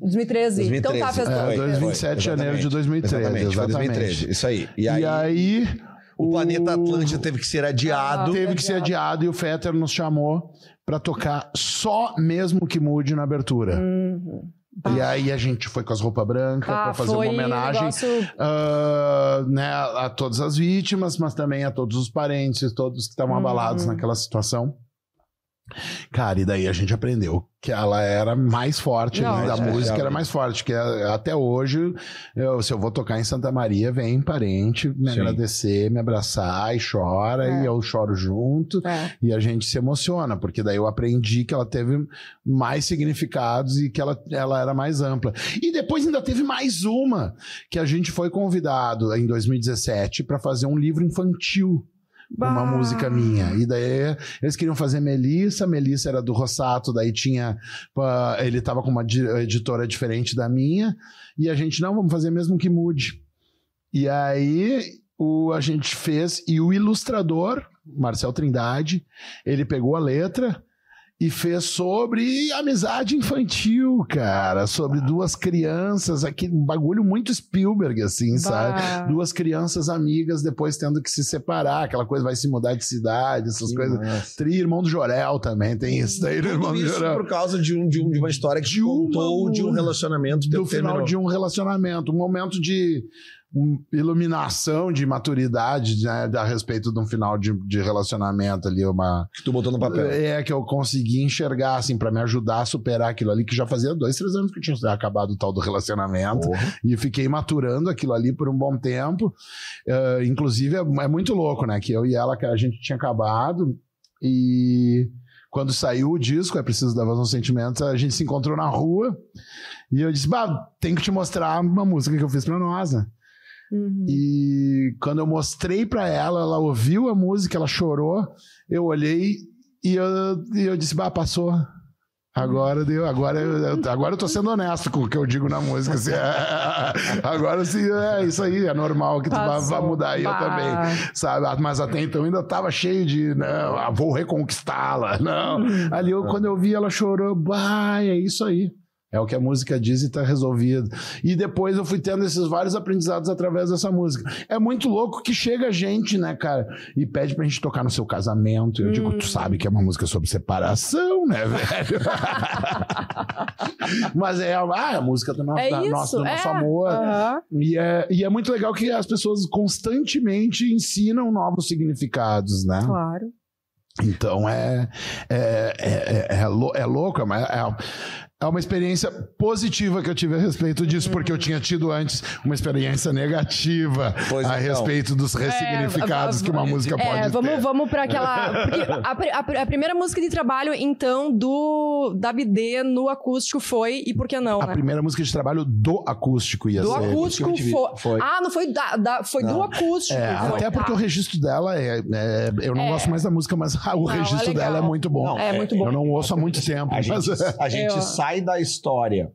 2023. 2013. Então tá, 2013. fez É, Foi, 2, foi, 27 de janeiro de exatamente. 2013. Exatamente, foi Exatamente. 2013. Isso aí. E E aí, o planeta Atlântida teve que ser adiado. Ah, teve que ser adiado e o Fetter nos chamou pra tocar só mesmo que mude na abertura. Uhum. E aí a gente foi com as roupas brancas Ah, pra fazer uma homenagem negócio... ah, né, a todas as vítimas, mas também a todos os parentes, todos que estavam Uhum. abalados naquela situação. Cara, e daí a gente aprendeu que ela era mais forte, Não, né, a é, música é, era mais forte, que é- até hoje, eu- se eu vou tocar em Santa Maria, vem parente me Sim. agradecer, me abraçar e chora, É. e eu choro junto. É. E a gente se emociona, porque daí eu aprendi que ela teve mais significados e que ela, ela era mais ampla. E depois ainda teve mais uma, que a gente foi convidado em 2017 para fazer um livro infantil. Uma Bah. música minha. E daí eles queriam fazer Melissa, Melissa era do Rossato, daí tinha. Ele tava com uma di- editora diferente da minha, e a gente, não, vamos fazer mesmo que mude. E aí o, a gente fez, e o ilustrador, Marcel Trindade, ele pegou a letra e fez sobre amizade infantil, cara, sobre duas crianças, aqui, um bagulho muito Spielberg, assim, sabe? Bah. Duas crianças amigas depois tendo que se separar, aquela coisa vai se mudar de cidade, essas coisas. Nossa. Tri, irmão do Jorel também, tem isso daí, do irmão do isso Jorel. por causa de, um, de, um- de uma história que De uma contou de um relacionamento do que final de um relacionamento, um momento de um, iluminação, de maturidade né, a respeito de um final de, de relacionamento ali, uma que tu botou no papel. é que eu consegui enxergar assim para me ajudar a superar aquilo ali que já fazia dois, três anos que tinha acabado o tal do relacionamento Porra. e fiquei maturando aquilo ali por um bom tempo. Eh, inclusive, é, é muito louco, né? Que eu e ela, que a gente tinha acabado e quando saiu o disco, é preciso dar voz aos sentimentos, a gente se encontrou na rua e eu disse, bah, tenho que te mostrar uma música que eu fiz pra nós, né? Uhum. E quando eu mostrei pra ela, ela ouviu a música, ela chorou, eu olhei e eu, e eu disse, bah, passou. Agora deu, agora eu, agora eu tô sendo honesto com o que eu digo na música. assim, agora sim, é isso aí, é normal que tu vá, mudar e eu também, sabe? Mas até então ainda tava cheio de, não, ah, vou reconquistá-la, não. Ali eu, quando eu vi ela chorou, bah, é isso aí. É o que a música diz e tá resolvido. E depois eu fui tendo esses vários aprendizados através dessa música. É muito louco que chega gente, né, cara, e pede pra gente tocar no seu casamento. Eu digo, tu sabe que é uma música sobre separação, né, velho? Mas é, ah, é a música do nosso, É da isso, nosso, do é. nosso amor. Aham. E é, e é muito legal que as pessoas constantemente ensinam novos significados, né? Claro. Então é, é, é, é, é lou- é louco, é, é, é uma experiência positiva que eu tive a respeito disso, porque eu tinha tido antes uma experiência negativa Pois a então. respeito dos ressignificados É, que uma música pode É, vamos, ter. vamos pra aquela. Porque a, a a primeira música de trabalho, então, do da BD no acústico foi, e por que não, A né? primeira música de trabalho do acústico ia Do ser. acústico eu tive- foi. foi. Ah, não foi da. da- foi do Não. acústico. É, foi. até porque Tá. o registro dela é, é- eu não É. gosto mais da música, mas ah, o Não, é registro dela é muito bom. Não, É, muito bom. Eu não ouço há muito tempo. A mas- gente, a gente Eu- sai da história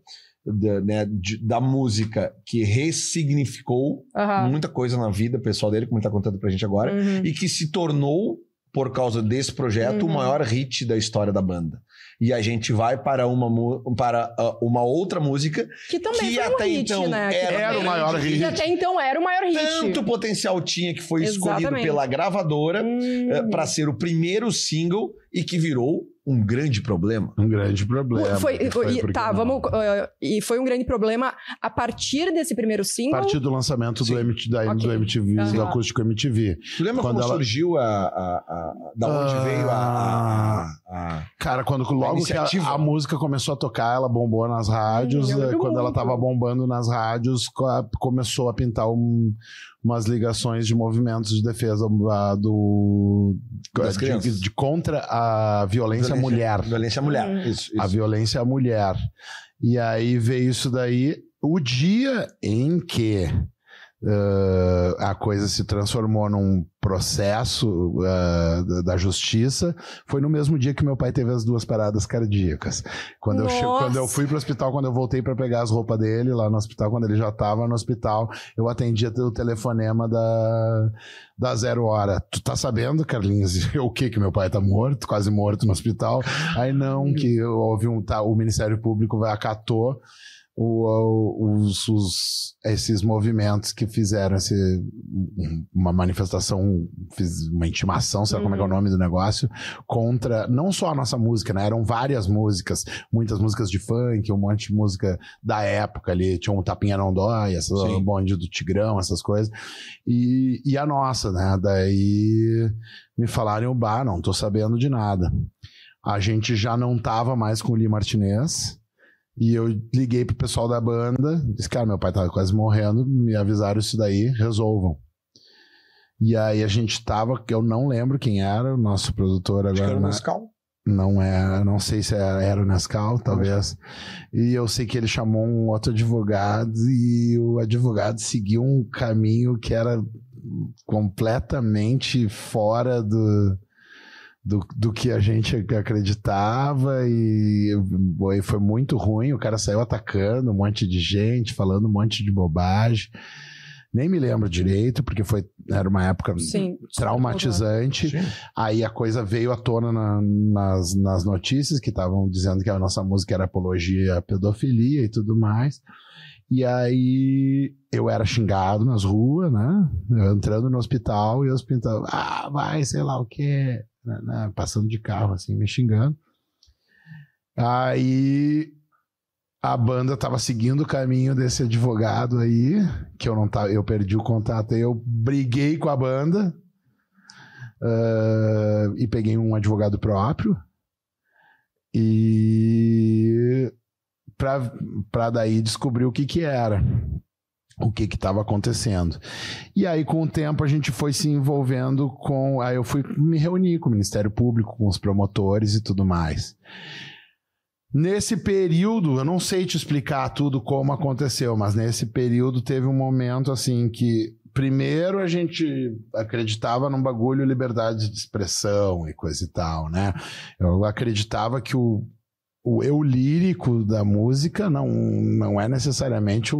da, né, de- da música que ressignificou Aham. muita coisa na vida pessoal dele, como ele tá contando pra gente agora, Uhum. e que se tornou, por causa desse projeto, Uhum. o maior hit da história da banda. E a gente vai para uma, para, ah, uma outra música Que também que foi um até hit, então né? Era, Era o maior hit. Que até então era o maior hit. tanto potencial tinha que foi escolhido Exatamente. pela gravadora Hum. para ser o primeiro single e que virou um grande problema. Um grande problema. Foi, foi e- tá, não. vamos. uh, e foi um grande problema a partir desse primeiro A single. partir do lançamento do. MT, da, Ok. do MTV, do acústico MTV. Tu lembra Quando como ela- surgiu a, a, a- da onde Ah. veio a, a- a- Cara, quando logo que a, a música começou a tocar, ela bombou nas rádios. Hum, eh, quando ela muito. tava bombando nas rádios, co- a- começou a pintar um- umas ligações de movimentos de defesa ah, do Das de, de contra a violência, à mulher. Violência à mulher. Hum. Isso, A isso. violência à mulher. E aí veio isso daí. O dia em que eh, a coisa se transformou num processo eh, da- justiça foi no mesmo dia que meu pai teve as duas paradas cardíacas. Quando, eu, che- Nossa! quando eu fui pro hospital, quando eu voltei para pegar as roupas dele lá no hospital, quando ele já estava no hospital, eu atendi o telefonema da, da Zero Hora. Tu tá sabendo, Carlinhos, o que que meu pai tá morto, quase morto no hospital? Aí não, que houve um, tá, o Ministério Público vai acatou o- os, os- esses movimentos que fizeram esse, uma manifestação, uma intimação, sei lá como é que é o nome do negócio, contra não só a nossa música, né? Eram várias músicas, muitas músicas de funk, um monte de música da época ali, tinha um Tapinha Não Dói, essa, Sim. o bonde do Tigrão, essas coisas. E, e a nossa, né? Daí me falaram, bah, não tô sabendo de nada. A gente já não tava mais com o Lee Martinez. E eu liguei pro pessoal da banda, disse, cara, meu pai tava quase morrendo, me avisaram isso daí, resolvam. E aí a gente tava, eu não lembro quem era, o nosso produtor Acho que agora. era o? Nescau. Não é, não sei se era, era o Nescau, talvez. E eu sei que ele chamou um outro advogado e o advogado seguiu um caminho que era completamente fora do, do, do que a gente acreditava e foi- foi muito ruim. O cara saiu atacando um monte de gente, falando um monte de bobagem. Nem me lembro direito, porque foi, era uma época Sim. traumatizante. Sim. Aí a coisa veio à tona na- nas, nas notícias que estavam dizendo que a nossa música era apologia à pedofilia e tudo mais. E aí eu era xingado nas ruas, né? Eu entrando no hospital e o hospital, ah, vai, sei lá o quê, né, né, passando de carro assim, me xingando. Aí a banda tava seguindo o caminho desse advogado aí, que eu não tava, eu perdi o contato, aí eu briguei com a banda ah, e peguei um advogado próprio e pra daí descobrir o que que era o que estava acontecendo e aí com o tempo a gente foi se envolvendo com aí eu fui me reunir com o Ministério Público com os promotores e tudo mais Nesse período, eu não sei te explicar tudo como aconteceu, mas nesse período teve um momento assim que primeiro a gente acreditava num bagulho liberdade de expressão e coisa e tal, né? Eu acreditava que o, o eu lírico da música não, não é necessariamente o,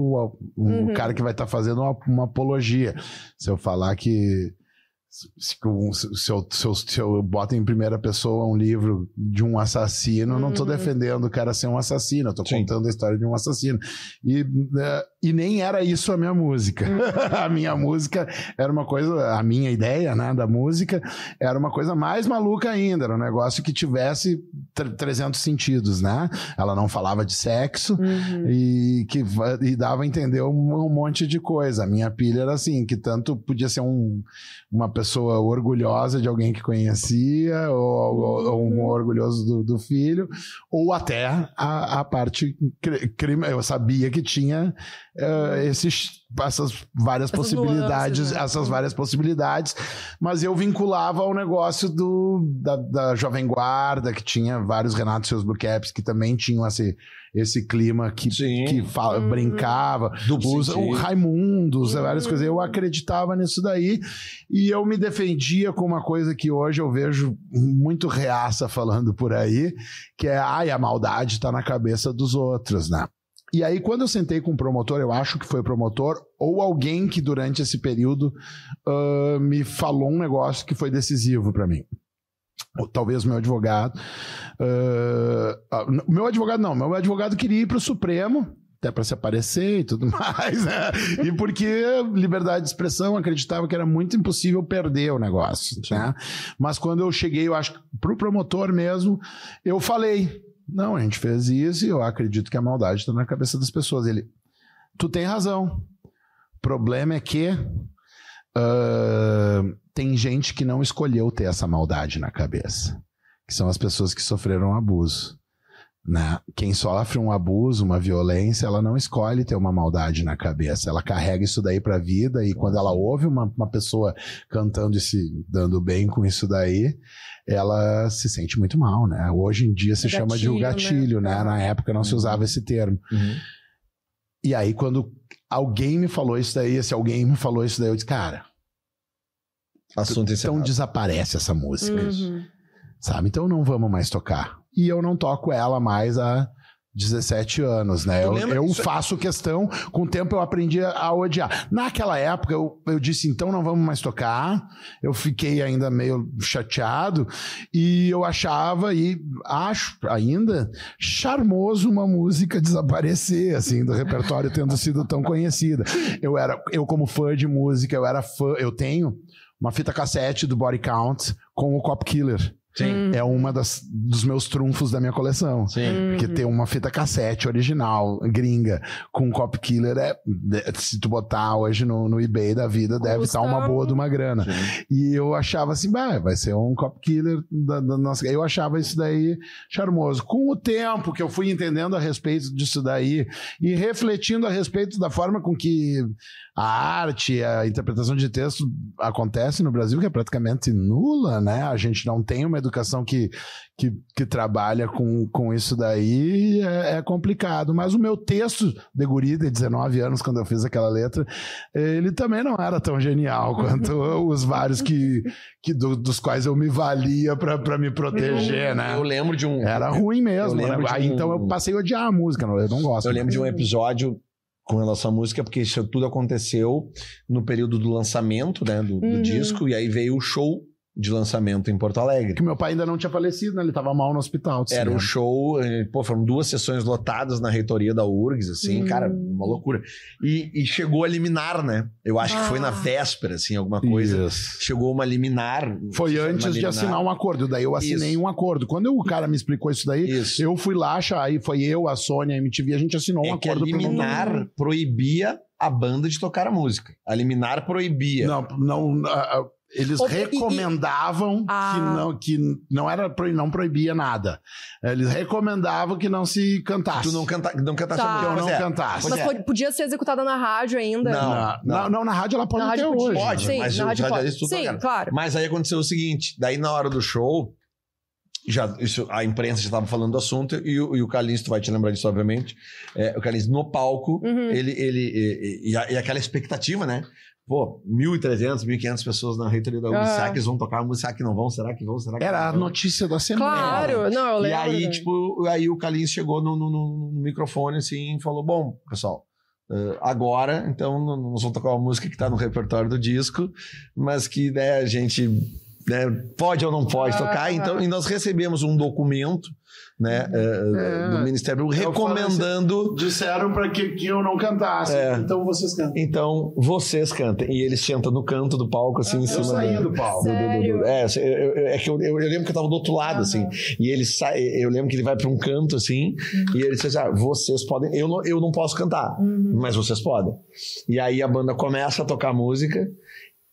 o Uhum. cara que vai estar fazendo uma, uma apologia. Se eu falar que se, se, se eu, se, eu, se eu boto em primeira pessoa um livro de um assassino, eu não estou Uhum. defendendo o cara ser um assassino, eu estou contando a história de um assassino. E, né, e nem era isso a minha música. a minha música era uma coisa, a minha ideia né, da música era uma coisa mais maluca ainda, era um negócio que tivesse tre- 300 sentidos, né? Ela não falava de sexo, Uhum. e que e dava a entender um, um monte de coisa. A minha pilha era assim, que tanto podia ser um, uma pessoa orgulhosa de alguém que conhecia, ou, ou- ou um orgulhoso do, do filho, ou até a, a parte cri- crime. Eu sabia que tinha eh, esses, essas várias Essas possibilidades, nuances, né? essas várias possibilidades, mas eu vinculava ao negócio do, da, da Jovem Guarda, que tinha vários Renato seus Blue Caps, que também tinham esse, esse clima que, Sim. que fala- Uhum. brincava, os, o. Raimundos, Uhum. várias coisas. Eu acreditava nisso daí e eu me defendia com uma coisa que hoje eu vejo muito reaça falando por aí, que é ai, a maldade tá na cabeça dos outros, né? E aí, quando eu sentei com o promotor, eu acho que foi o promotor, ou alguém que durante esse período ah, me falou um negócio que foi decisivo para mim. Ou talvez meu advogado. n- meu advogado não, meu advogado queria ir para o Supremo, até para se aparecer e tudo mais, né? E porque liberdade de expressão acreditava que era muito impossível perder o negócio, né? Mas quando eu cheguei, eu acho que pro promotor mesmo, eu falei: não, a gente fez isso e eu acredito que a maldade está na cabeça das pessoas. Ele, tu tem razão. Problema é que ah, tem gente que não escolheu ter essa maldade na cabeça, que são as pessoas que sofreram abuso. Né? Quem sofre um abuso, uma violência, ela não escolhe ter uma maldade na cabeça. Ela carrega isso daí pra vida e quando ela ouve uma, uma pessoa cantando e se dando bem com isso daí, ela se sente muito mal, né? Hoje em dia se É chama de o gatilho, gatilho, né? né? Na época não se usava esse termo. Uhum. E aí, quando alguém me falou isso daí, esse alguém me falou isso daí, eu disse, cara, Assunto então encerrado. desaparece essa música, Uhum. sabe? Então não vamos mais tocar. E eu não toco ela mais há 17 anos, né? Eu, eu faço questão, com o tempo eu aprendi a, a odiar. Naquela época, eu, eu disse, então não vamos mais tocar. Eu fiquei ainda meio chateado e eu achava, e acho ainda, charmoso uma música desaparecer, assim, do repertório tendo sido tão conhecida. Eu era, eu como fã de música, eu era fã, eu tenho uma fita cassete do Body Count com o Cop Killer. Sim. É uma das, dos meus trunfos da minha coleção. Sim. Porque ter uma fita cassete original, gringa, com Cop Killer, é, se tu botar hoje no, no eBay da vida, deve Custa estar uma boa de uma grana. E eu achava assim, bah, vai ser um Cop Killer da, da nossa. Eu achava isso daí charmoso. Com o tempo que eu fui entendendo a respeito disso daí e refletindo a respeito da forma com que a arte, a interpretação de texto acontece no Brasil, que é praticamente nula, né? A gente não tem uma educação que, que, que trabalha com, com isso daí, é, é complicado. Mas o meu texto de guri de 19 anos, quando eu fiz aquela letra, ele também não era tão genial quanto os vários que, que do- dos quais eu me valia para me proteger, né? Eu lembro de um. Era ruim mesmo. Eu né? Aí um- então eu passei a odiar a música, não- eu não gosto. Eu lembro de um episódio com relação à música, porque isso tudo aconteceu no período do lançamento né, do, do Uhum. disco, e aí veio o show de lançamento em Porto Alegre. que meu pai ainda não tinha falecido, né? Ele tava mal no hospital. de Era cinema. show, eh, pô, foram duas sessões lotadas na reitoria da URGS, assim, Hum. cara, uma loucura. E, e chegou a liminar, né? Eu acho que foi na Ah. véspera, assim, alguma coisa. Isso. Chegou uma liminar. Foi antes de liminar. assinar um acordo. Daí eu assinei Isso. um acordo. Quando eu- o cara me explicou isso daí, Isso. eu fui lá. Aí foi eu, a Sônia, a MTV, a gente assinou um é que a acordo liminar proibia a banda de tocar a música. A liminar proibia. Não, não. ah, ah, eles e- e- recomendavam Ah. que, não, que não era não proibia nada. Eles recomendavam que não se cantasse. Tu não, canta, não cantasse Tá. a que eu não é. cantasse. Mas é. po- podia ser executada na rádio ainda. Não. Na- não, não, na rádio ela pode Na até rádio hoje. Pode, Sim, mas na rádio pode. tudo Sim, claro. Mas aí aconteceu o seguinte: daí na hora do show, já, isso, a imprensa já estava falando do assunto e, o- e o Calixto vai te lembrar disso, obviamente. É, o Calixto no palco, Uhum. ele. ele e, e- e e aquela expectativa, né? Pô, 1.300, 1.500 pessoas na reitoria da URGS. Ah. Será que eles vão tocar a música? Será que não vão? Será que vão? Será que Era a notícia da semana. Claro, não, eu E lembro. aí, né? tipo, aí o Calixto chegou no, no- no- microfone assim e falou: Bom, pessoal, eh, agora, então, nós vamos tocar uma música que tá no repertório do disco, mas que né, a gente né, pode ou não pode Ah. tocar. Então, e nós recebemos um documento né, É. do Ministério Público Eu recomendando. Disseram para que, que eu não cantasse. É. Então vocês cantam. Então, vocês cantem. E eles sentam no canto do palco, assim, em Eu cima saí do, do palco. do- do- do- Sério? É, eu- eu- é que eu, eu- eu lembro que eu tava do outro lado, assim. E ele sai, eu lembro que ele vai pra um canto, assim, e ele diz assim: ah, vocês podem. Eu não, eu não posso cantar, mas vocês podem. E aí a banda começa a tocar música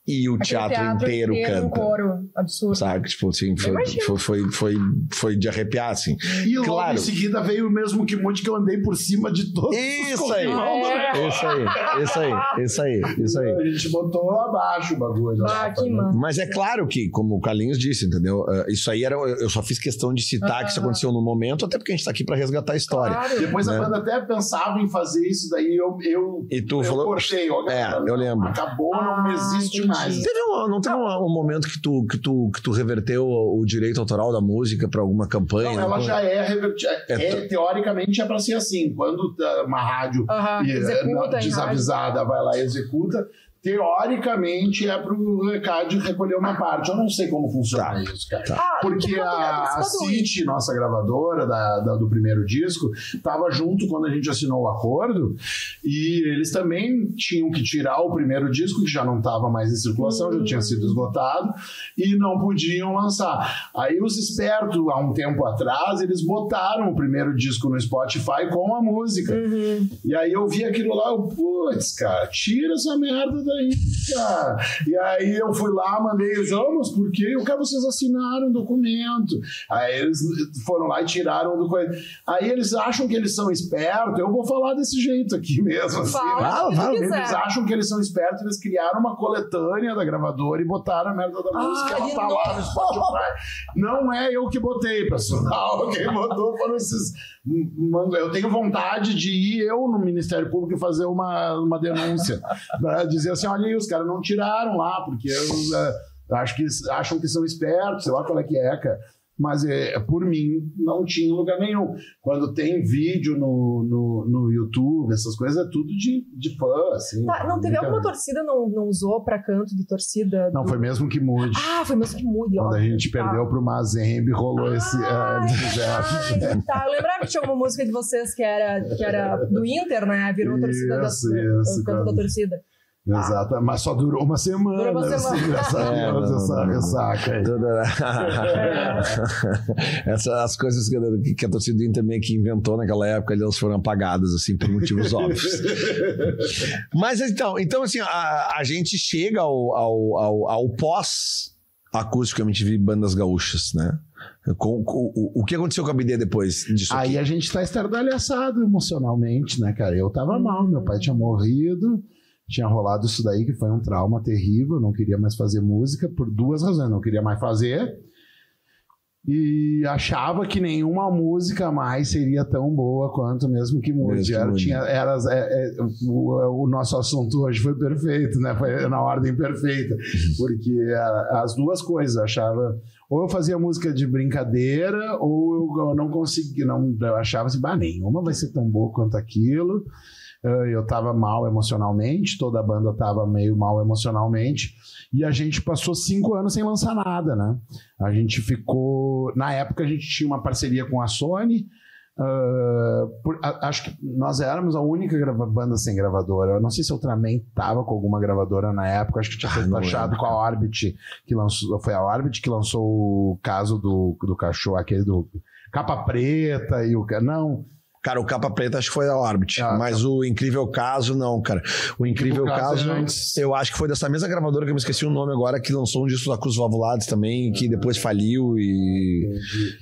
e o teatro, inteiro, um canta. coro absurdo. Sabe? Tipo assim, foi, foi, foi, foi, foi de arrepiar, assim. E logo Claro. em seguida veio o mesmo Kimote que eu andei por cima de todos. os Isso aí! corrimão do É. Isso aí, isso aí, isso aí, isso aí. A gente botou abaixo o bagulho. Ah, que mano. Mas é claro que, como o Carlinhos disse, entendeu? Eh, Isso aí era. Eu só fiz questão de citar que isso aconteceu no momento, até porque a gente tá aqui pra resgatar a história. Claro. Depois a Né? banda até pensava em fazer isso, daí eu, eu, E tu eu falou. cortei. ó, É, eu lembro. Acabou, não Ah, existe entendi. Mais. Teve um- não teve um, um momento que tu, que, tu, que tu reverteu o, o direito autoral da música pra alguma campanha? Não, ela alguma- já é revertida. É É, teoricamente é pra ser assim. Quando tá uma rádio e, não- rádio. desavisada vai lá e executa, teoricamente é pro recado recolher uma parte. Eu não sei como funciona Tá, isso, cara. tá. Ah, Porque a, a City, nossa gravadora da, da- do primeiro disco, estava junto quando a gente assinou o acordo e eles também tinham que tirar o primeiro disco, que já não estava mais em circulação, já tinha sido esgotado, e não podiam lançar. Aí os espertos, há um tempo atrás, eles botaram o primeiro disco no Spotify com a música. Uhum. E aí eu vi aquilo lá, eu, putz, cara, tira essa merda daí, cara. E aí eu fui lá, mandei eles, oh, mas por quê? Eu quero vocês assinaram o documento. Aí eles foram lá e tiraram do coisa. Aí eles acham que eles são espertos, eu vou falar desse jeito aqui mesmo. Assim, Fala né? Fala, Eles quiser. acham que eles são espertos, eles criaram uma coletânea da gravadora e botaram a merda da Ah, música, ela de tá lá no Spotify. Não é eu que botei, pessoal. Quem botou foram esses. Eu tenho vontade de ir eu no Ministério Público e fazer uma, uma denúncia. pra dizer assim: olha aí, os caras não tiraram lá, porque eu, eh, acho que, acham que são espertos, sei lá qual é que é, cara. mas é, por mim não tinha lugar nenhum. Quando tem vídeo no, no, no YouTube, essas coisas, é tudo de, de fã, assim. Tá, não teve Nunca- alguma torcida não, não usou pra canto de torcida? Não, do- foi mesmo que mude. Ah, foi mesmo que mude, ó. Quando a gente perdeu pro Mazembe, rolou esse. Ah, é. Ai, tá, eu lembrava que tinha uma música de vocês que era, que era do Inter, né? Virou torcida da, Isso, isso, canto da torcida. Exato, mas só durou uma semana. Durou uma semana. Assim, graças a É, Deus, não, essa não, não. ressaca aí. Toda... Essas as coisas que, que a torcida do Inter meio que inventou naquela época, elas foram apagadas, assim, por motivos óbvios. Mas então, então assim, a, a gente chega ao, ao, ao, ao pós-acústico MTV Bandas Gaúchas, né? Com, com- o, o que aconteceu com a BD depois disso aqui? Aí a gente tá estardalhaçado emocionalmente, né, cara? Eu tava mal, meu pai tinha morrido, tinha rolado isso daí, que foi um trauma terrível, eu não queria mais fazer música por duas razões. Não queria mais fazer e achava que nenhuma música mais seria tão boa quanto mesmo que mude. Era, tinha, era, é, é, o, o nosso assunto hoje foi perfeito, né? Foi na ordem perfeita, porque a- as duas coisas eu achava ou eu fazia música de brincadeira, ou eu não conseguia, não, eu achava assim, bah, nenhuma vai ser tão boa quanto aquilo. Eh, Eu tava mal emocionalmente, toda a banda tava meio mal emocionalmente, e a gente passou cinco anos sem lançar nada, né? A gente ficou. Na época a gente tinha uma parceria com a Sony. ah, por- a- acho que nós éramos a única grava- banda sem gravadora. Eu não sei se Ultraman tava com alguma gravadora na época. Acho que tinha Ah, feito não achado lembro. com a Orbit, que lançou. Foi a Orbit que lançou o caso do, do cachorro, aquele do capa preta e o. Não, Cara, o Capa Preta acho que foi da Orbit, Ah, mas o Incrível Caso não, cara. O Incrível Caso Caso, é antes. eu acho que foi dessa mesma gravadora que eu me esqueci o nome agora, que lançou um disco da Cruz Valvulados também, que depois faliu e...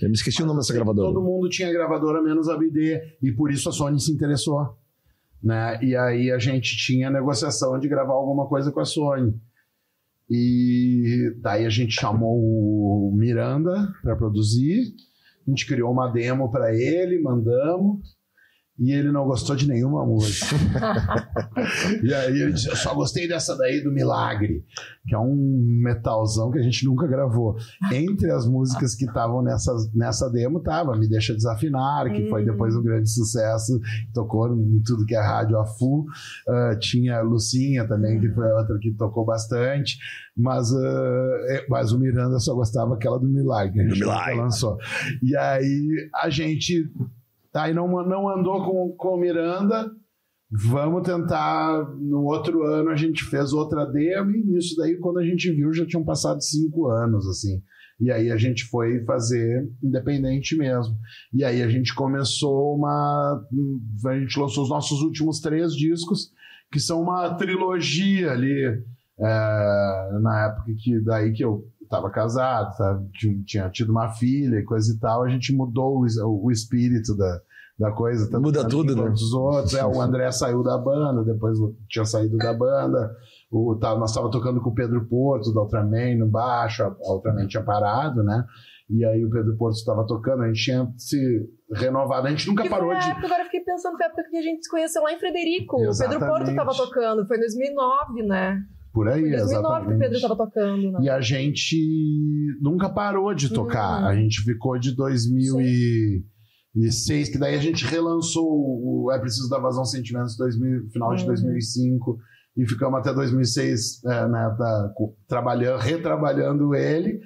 Eu me esqueci o nome dessa gravadora. Todo mundo tinha gravadora menos a BD e por isso a Sony se interessou, né? E aí a gente tinha negociação de gravar alguma coisa com a Sony. E daí a gente chamou o Miranda para produzir. A gente criou uma demo para ele, mandamos. E ele não gostou de nenhuma música. e aí ele disse: Eu só gostei dessa daí do Milagre, que é um metalzão que a gente nunca gravou. Entre as músicas que estavam nessa, nessa demo, tava Me Deixa Desafinar, que foi Hum. depois um grande sucesso, tocou em tudo que é rádio a full. Ah, tinha Lucinha também, que foi outra que tocou bastante. Mas, é- mas o Miranda só gostava aquela do Milagre, que a gente Do Milagre. lançou. E aí a gente aí não, não andou com, com o Miranda. Vamos tentar. No outro ano a gente fez outra demo, e nisso daí, quando a gente viu, já tinham passado cinco anos, assim. E aí a gente foi fazer independente mesmo. E aí a gente começou uma. A gente lançou os nossos últimos três discos, que são uma trilogia ali. é, na época que daí que eu estava casado, tá? tinha, tido uma filha e coisa e tal, a gente mudou o, o espírito da, da coisa. tanto Muda tudo, né? os outros. É, o André saiu da banda, depois tinha saído da banda. O, tá, nós estávamos tocando com o Pedro Porto, da Ultraman, no baixo, a, a Ultraman tinha parado, né? E aí o Pedro Porto estava tocando, a gente tinha se renovado, a gente nunca parou a de. época, agora eu fiquei pensando, foi a época que a gente se conheceu lá em Frederico. O Pedro Exatamente. Porto tava tocando, foi em 2009, né? Por aí, Foi em 2009 que o exatamente. Pedro tava tocando, né? E a gente nunca parou de tocar. Uhum. A gente ficou de 2006, que daí a gente relançou o É Preciso da Vazão Sentimentos 2000, final de Uhum. 2005 e ficamos até 2006 é, né, trabalhando, retrabalhando ele,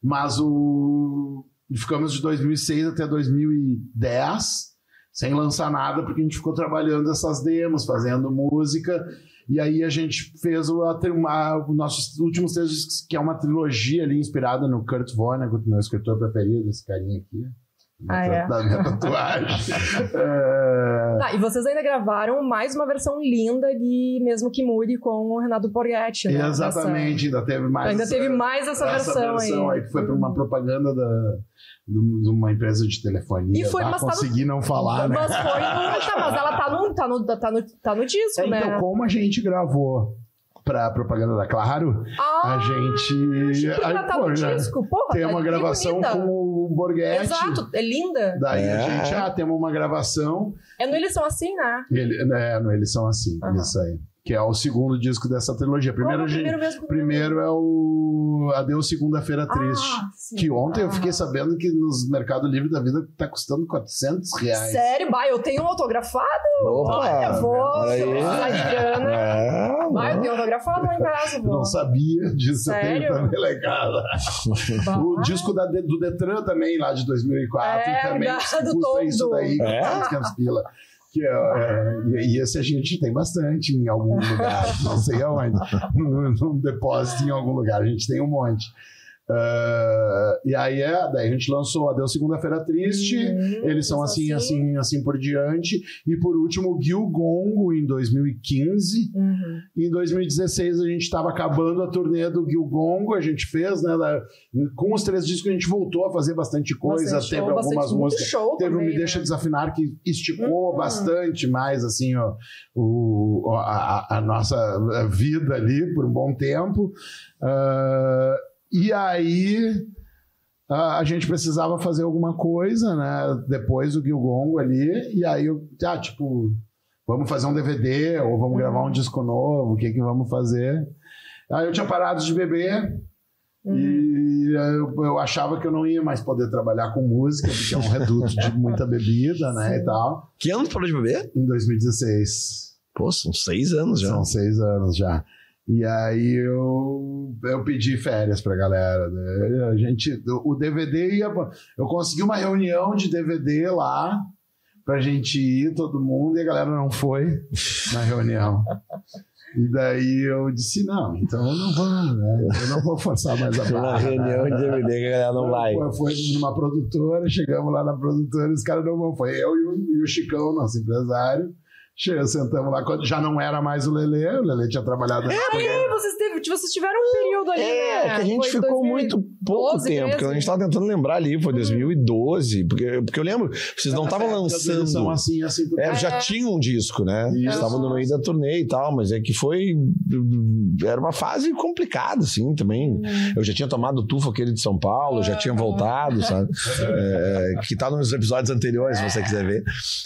mas o ficamos de 2006 até 2010 sem lançar nada porque a gente ficou trabalhando essas demos, fazendo música e aí a gente fez o, a, nossos últimos três discos, que é uma trilogia ali inspirada no Kurt Vonnegut, meu escritor preferido, esse carinha aqui. Ah, é? Da minha tatuagem. É, Tá, e vocês ainda gravaram mais uma versão linda de Mesmo Que Mude com o Renato Borghetti, né? Exatamente, ainda teve mais. Ainda teve mais essa, versão, aí. que foi para uma propaganda da, de uma empresa de telefonia. E foi- Bah, mas tá no- consegui não falar, né? Mas foi no. Tá, mas ela tá no, tá no, tá no, tá no disco, É, né? então, como a gente gravou pra propaganda da Claro, Ah, a gente. aí, ela tá pô, no já disco, porra. Tem tá uma gravação com o Borghetti. Exato, é linda. Daí É. a gente, ah, temos uma gravação. É no Eles São Assim, né? Ele, né, no Eles São Assim, Aham. isso aí. Que é o segundo disco dessa trilogia. Primeiro, Qual é o primeiro mesmo? primeiro é o Adeus Segunda-feira Triste. Ah. Que ontem eu Ah. fiquei sabendo que nos Mercado Livre da Vida tá custando 400 reais. Sério, bah, eu tenho um autografado. Opa! Olha, vou. eu precisar de grana. É, Bah, eu tenho autografado lá em casa, Eu vou. não sabia disso, eu Sério? tenho também. Bah. O disco da, do Detran também, lá de 2004, É, também da- custa do todo. isso daí, É? 400, 500 pila. Que é, é, e- esse a gente tem bastante em algum lugar, não sei aonde, num depósito em algum lugar, a gente tem um monte. Ah, e aí é, daí a gente lançou Adeus Segunda-feira Triste, Hum, eles são assim, assim. assim, assim por diante. E por último, Gil Gongo em 2015. Uhum. Em 2016 a gente estava acabando a turnê do Gil Gongo, a gente fez, né? da- com os três discos a gente voltou a fazer bastante coisa, Bastante teve show, algumas músicas. show Teve também, Me Deixa né? Desafinar, que esticou Hum. bastante mais assim, ó, o, a, a- nossa vida ali por um bom tempo. Ah, e aí a gente precisava fazer alguma coisa, né? Depois do Gil Gongo ali, e aí eu, ah, tipo, vamos fazer um DVD ou vamos gravar um disco novo, o que que vamos fazer? Aí eu tinha parado de beber e eu, eu achava que eu não ia mais poder trabalhar com música, porque é um reduto de muita bebida, né, e tal, Que ano tu parou de beber? em 2016. Pô, são seis anos já. São seis anos já. E aí eu, eu pedi férias pra galera. né? A gente, o DVD ia. Eu consegui uma reunião de DVD lá pra gente ir, todo mundo, e a galera não foi na reunião. E daí eu disse, não, então eu não vou, né? Eu não vou forçar mais a Foi barra. reunião né? de DVD que a galera não vai. Foi, foi numa produtora, chegamos lá na produtora, os caras não vão. Foi eu e o, e o Chicão, nosso empresário. Chega, sentamos lá, quando já não era mais o Lelê, o Lelê tinha trabalhado. Ih, vocês, teve, vocês tiveram um período ali, É, né? que a gente Foi ficou 2012, muito pouco tempo, porque a gente tava tentando lembrar ali, foi 2012, porque, porque eu lembro, vocês não estavam lançando. assim, assim, porque É, já tinha um disco, né? Isso. Estavam no meio da turnê e tal, mas é que foi. Era uma fase complicada, assim, também. Eu já tinha tomado tufo aquele de São Paulo, já tinha voltado, sabe? É, que tá nos episódios anteriores, se você quiser ver.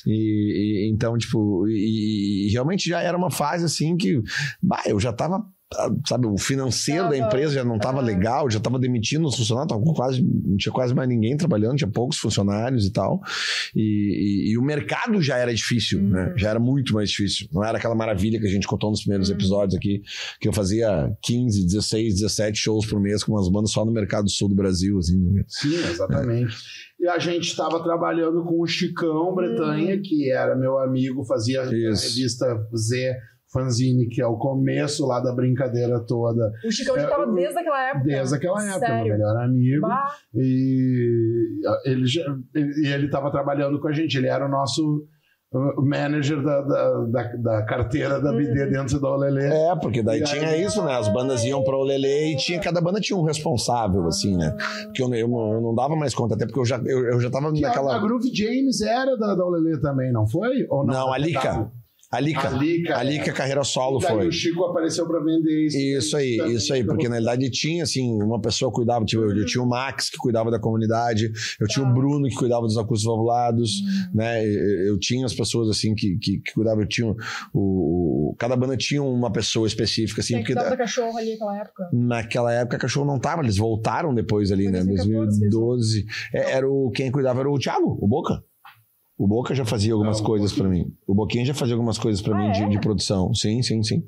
E, e- então, tipo, e, e realmente já era uma fase assim que. Bah, eu já tava. Sabe, o financeiro da Tava. empresa já não estava legal, já estava demitindo os funcionários, tava quase, não tinha quase mais ninguém trabalhando, tinha poucos funcionários e tal. E, e- e o mercado já era difícil, né? Já era muito mais difícil. Não era aquela maravilha que a gente contou nos primeiros episódios aqui, que eu fazia 15, 16, 17 shows por mês com umas bandas só no mercado sul do Brasil, assim. né? Sim, exatamente. E a gente estava trabalhando com o Chicão Bretanha, que era meu amigo, fazia a revista Z Fanzine, que é o começo lá da brincadeira toda, O Chicão já É, tava desde aquela época. desde aquela época, meu Sério? melhor amigo. Bah, E ele já- e ele estava trabalhando com a gente, ele era o nosso uh, manager da, da, da, da carteira da BD dentro da Olelê. É, porque daí E tinha aí- isso, né? As bandas iam pro Lelê e tinha, cada banda tinha um responsável, assim, né? Porque eu, eu, não- eu não dava mais conta, até porque eu já, eu, eu já tava Que naquela. A Groove James era da, da Olelê também, não foi? Ou Não, Da a Lica. PW? A Lica. A Lica, A Lica, é. carreira solo E daí foi. o Chico apareceu para vender isso. Isso aí, também isso aí, porque na realidade tinha, assim, uma pessoa cuidava, tipo, eu, eu tinha o Max que cuidava da comunidade, eu tinha Tá. o Bruno que cuidava dos acústicos valvulados, né, eu, eu tinha as pessoas, assim, que, que, que cuidavam, eu tinha o, o- cada banda tinha uma pessoa específica, assim, quem que porque tava da cachorro ali naquela época? naquela época a cachorro não tava, eles voltaram depois ali, Foi né, 2014 que eles 2012, É, era o, quem cuidava era o Thiago, o Boca. O Boca já fazia algumas Ah, o coisas pra Boquinha. mim. O Boquinha já fazia algumas coisas pra Ah, mim é? de, de produção. Sim, sim, sim.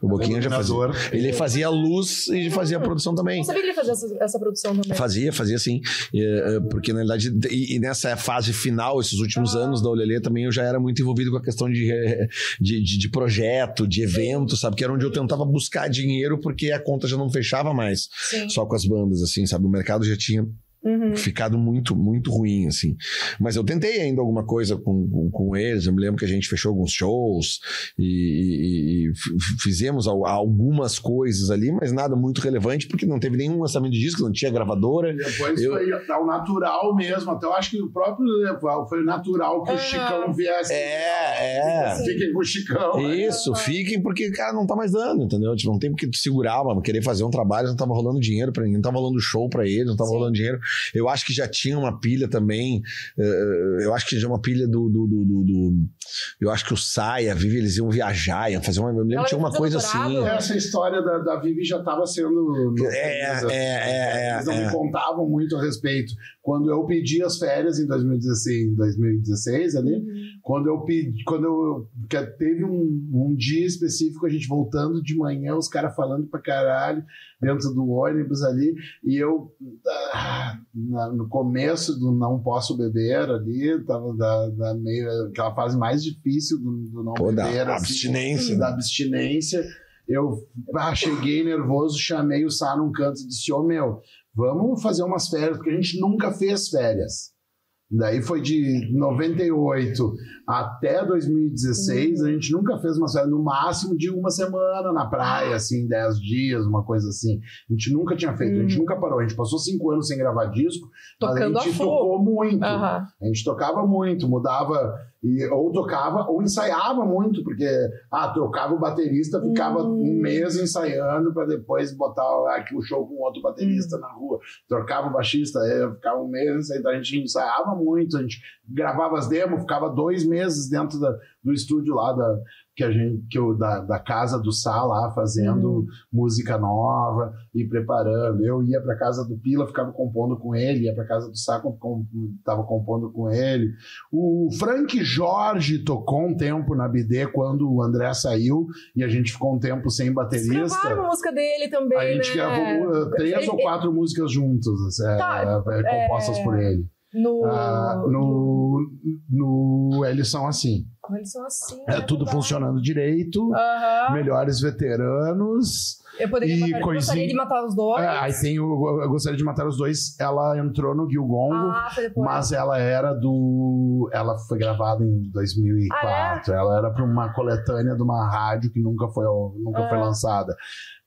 O Boquinha já fazia. Ele fazia luz e fazia produção também. Não sabia que ele fazia essa, essa produção também. Fazia, fazia sim. É, é, Porque, na verdade, e, e nessa fase final, esses últimos Ah. anos da Olelê, também eu já era muito envolvido com a questão de, é, de, de, de projeto, de evento, sabe? Que era onde eu tentava buscar dinheiro porque a conta já não fechava mais Sim. só com as bandas, assim, sabe? O mercado já tinha Uhum. ficado muito, muito ruim, assim. Mas eu tentei ainda alguma coisa com, com, com eles. Eu me lembro que a gente fechou alguns shows e, e- e fizemos al- algumas coisas ali, mas nada muito relevante, porque não teve nenhum lançamento de disco, não tinha gravadora. E Depois Eu- foi ao natural mesmo. Até eu acho que o próprio Leval foi natural que Ah. o Chicão viesse. É, é. Fiquem com o Chicão. né? Isso, fiquem porque, cara, não tá mais dando, entendeu? Tipo, não tem porque tu segurar, mano, querer fazer um trabalho, não tava rolando dinheiro pra ninguém, não tava rolando show pra eles, não tava Sim. rolando dinheiro. Eu acho que já tinha uma pilha também. eh, eu acho que já uma pilha do, do, do, do- do- Eu acho que o Sai, a Vivi, eles iam viajar, iam fazer uma. Eu me lembro que tinha uma coisa assim. Essa história da, da Vivi já estava sendo. É, é, é, é, Eles não é. me contavam muito a respeito. Quando eu pedi as férias em 2016, em 2016 ali, Uhum. Quando eu pedi, quando eu teve um, um dia específico, a gente voltando de manhã, os caras falando pra caralho dentro do ônibus ali, e eu ah, na- no começo do não posso beber ali, tava da, da meio aquela fase mais difícil do, do não Pô, da beber, assim, abstinência. da abstinência. Eu ah, cheguei nervoso, chamei o Sá num canto e disse: Ô meu, vamos fazer umas férias, porque a gente nunca fez férias. Daí foi de 98 até 2016, a gente nunca fez uma férias, no máximo de uma semana na praia, assim, 10 dias, uma coisa assim. A gente nunca tinha feito, a gente Uhum. nunca parou. A gente passou cinco anos sem gravar disco, Tocando mas a a gente full. tocou muito. Aham. A gente tocava muito, mudava, e, ou tocava, ou ensaiava muito, porque ah, trocava o baterista, ficava Hum. um mês ensaiando para depois botar aqui o show com outro Hum. baterista na rua. Trocava o baixista, é, ficava um mês ensaiando. A gente ensaiava muito, a gente gravava as demos, ficava dois meses dentro da- do estúdio lá da, que a gente, que eu, da, da casa do Sá lá, fazendo Hum. música nova e preparando. Eu ia para casa do Pila, ficava compondo com ele, ia para casa do Sá, com, tava compondo com ele. O Frank Jorge tocou um tempo na BD quando o André saiu e a gente ficou um tempo sem baterista. gravaram a música dele também, A gente né? gravou uh, três ou quatro músicas juntos, é, Tá, é, compostas é, por ele. No... Ah, no, no Eles São Assim. Eles são assim. É né? tudo funcionando direito, Aham. melhores veteranos. Eu poderia E matar, eu gostaria coisinha- de matar os dois. É, aí tem o Eu Gostaria de Matar os Dois. Ela entrou no Gilgongo. ah. Mas ela era do. Ela foi gravada em 2004. Ah, Ela era para uma coletânea de uma rádio que nunca foi, nunca foi Ah. lançada.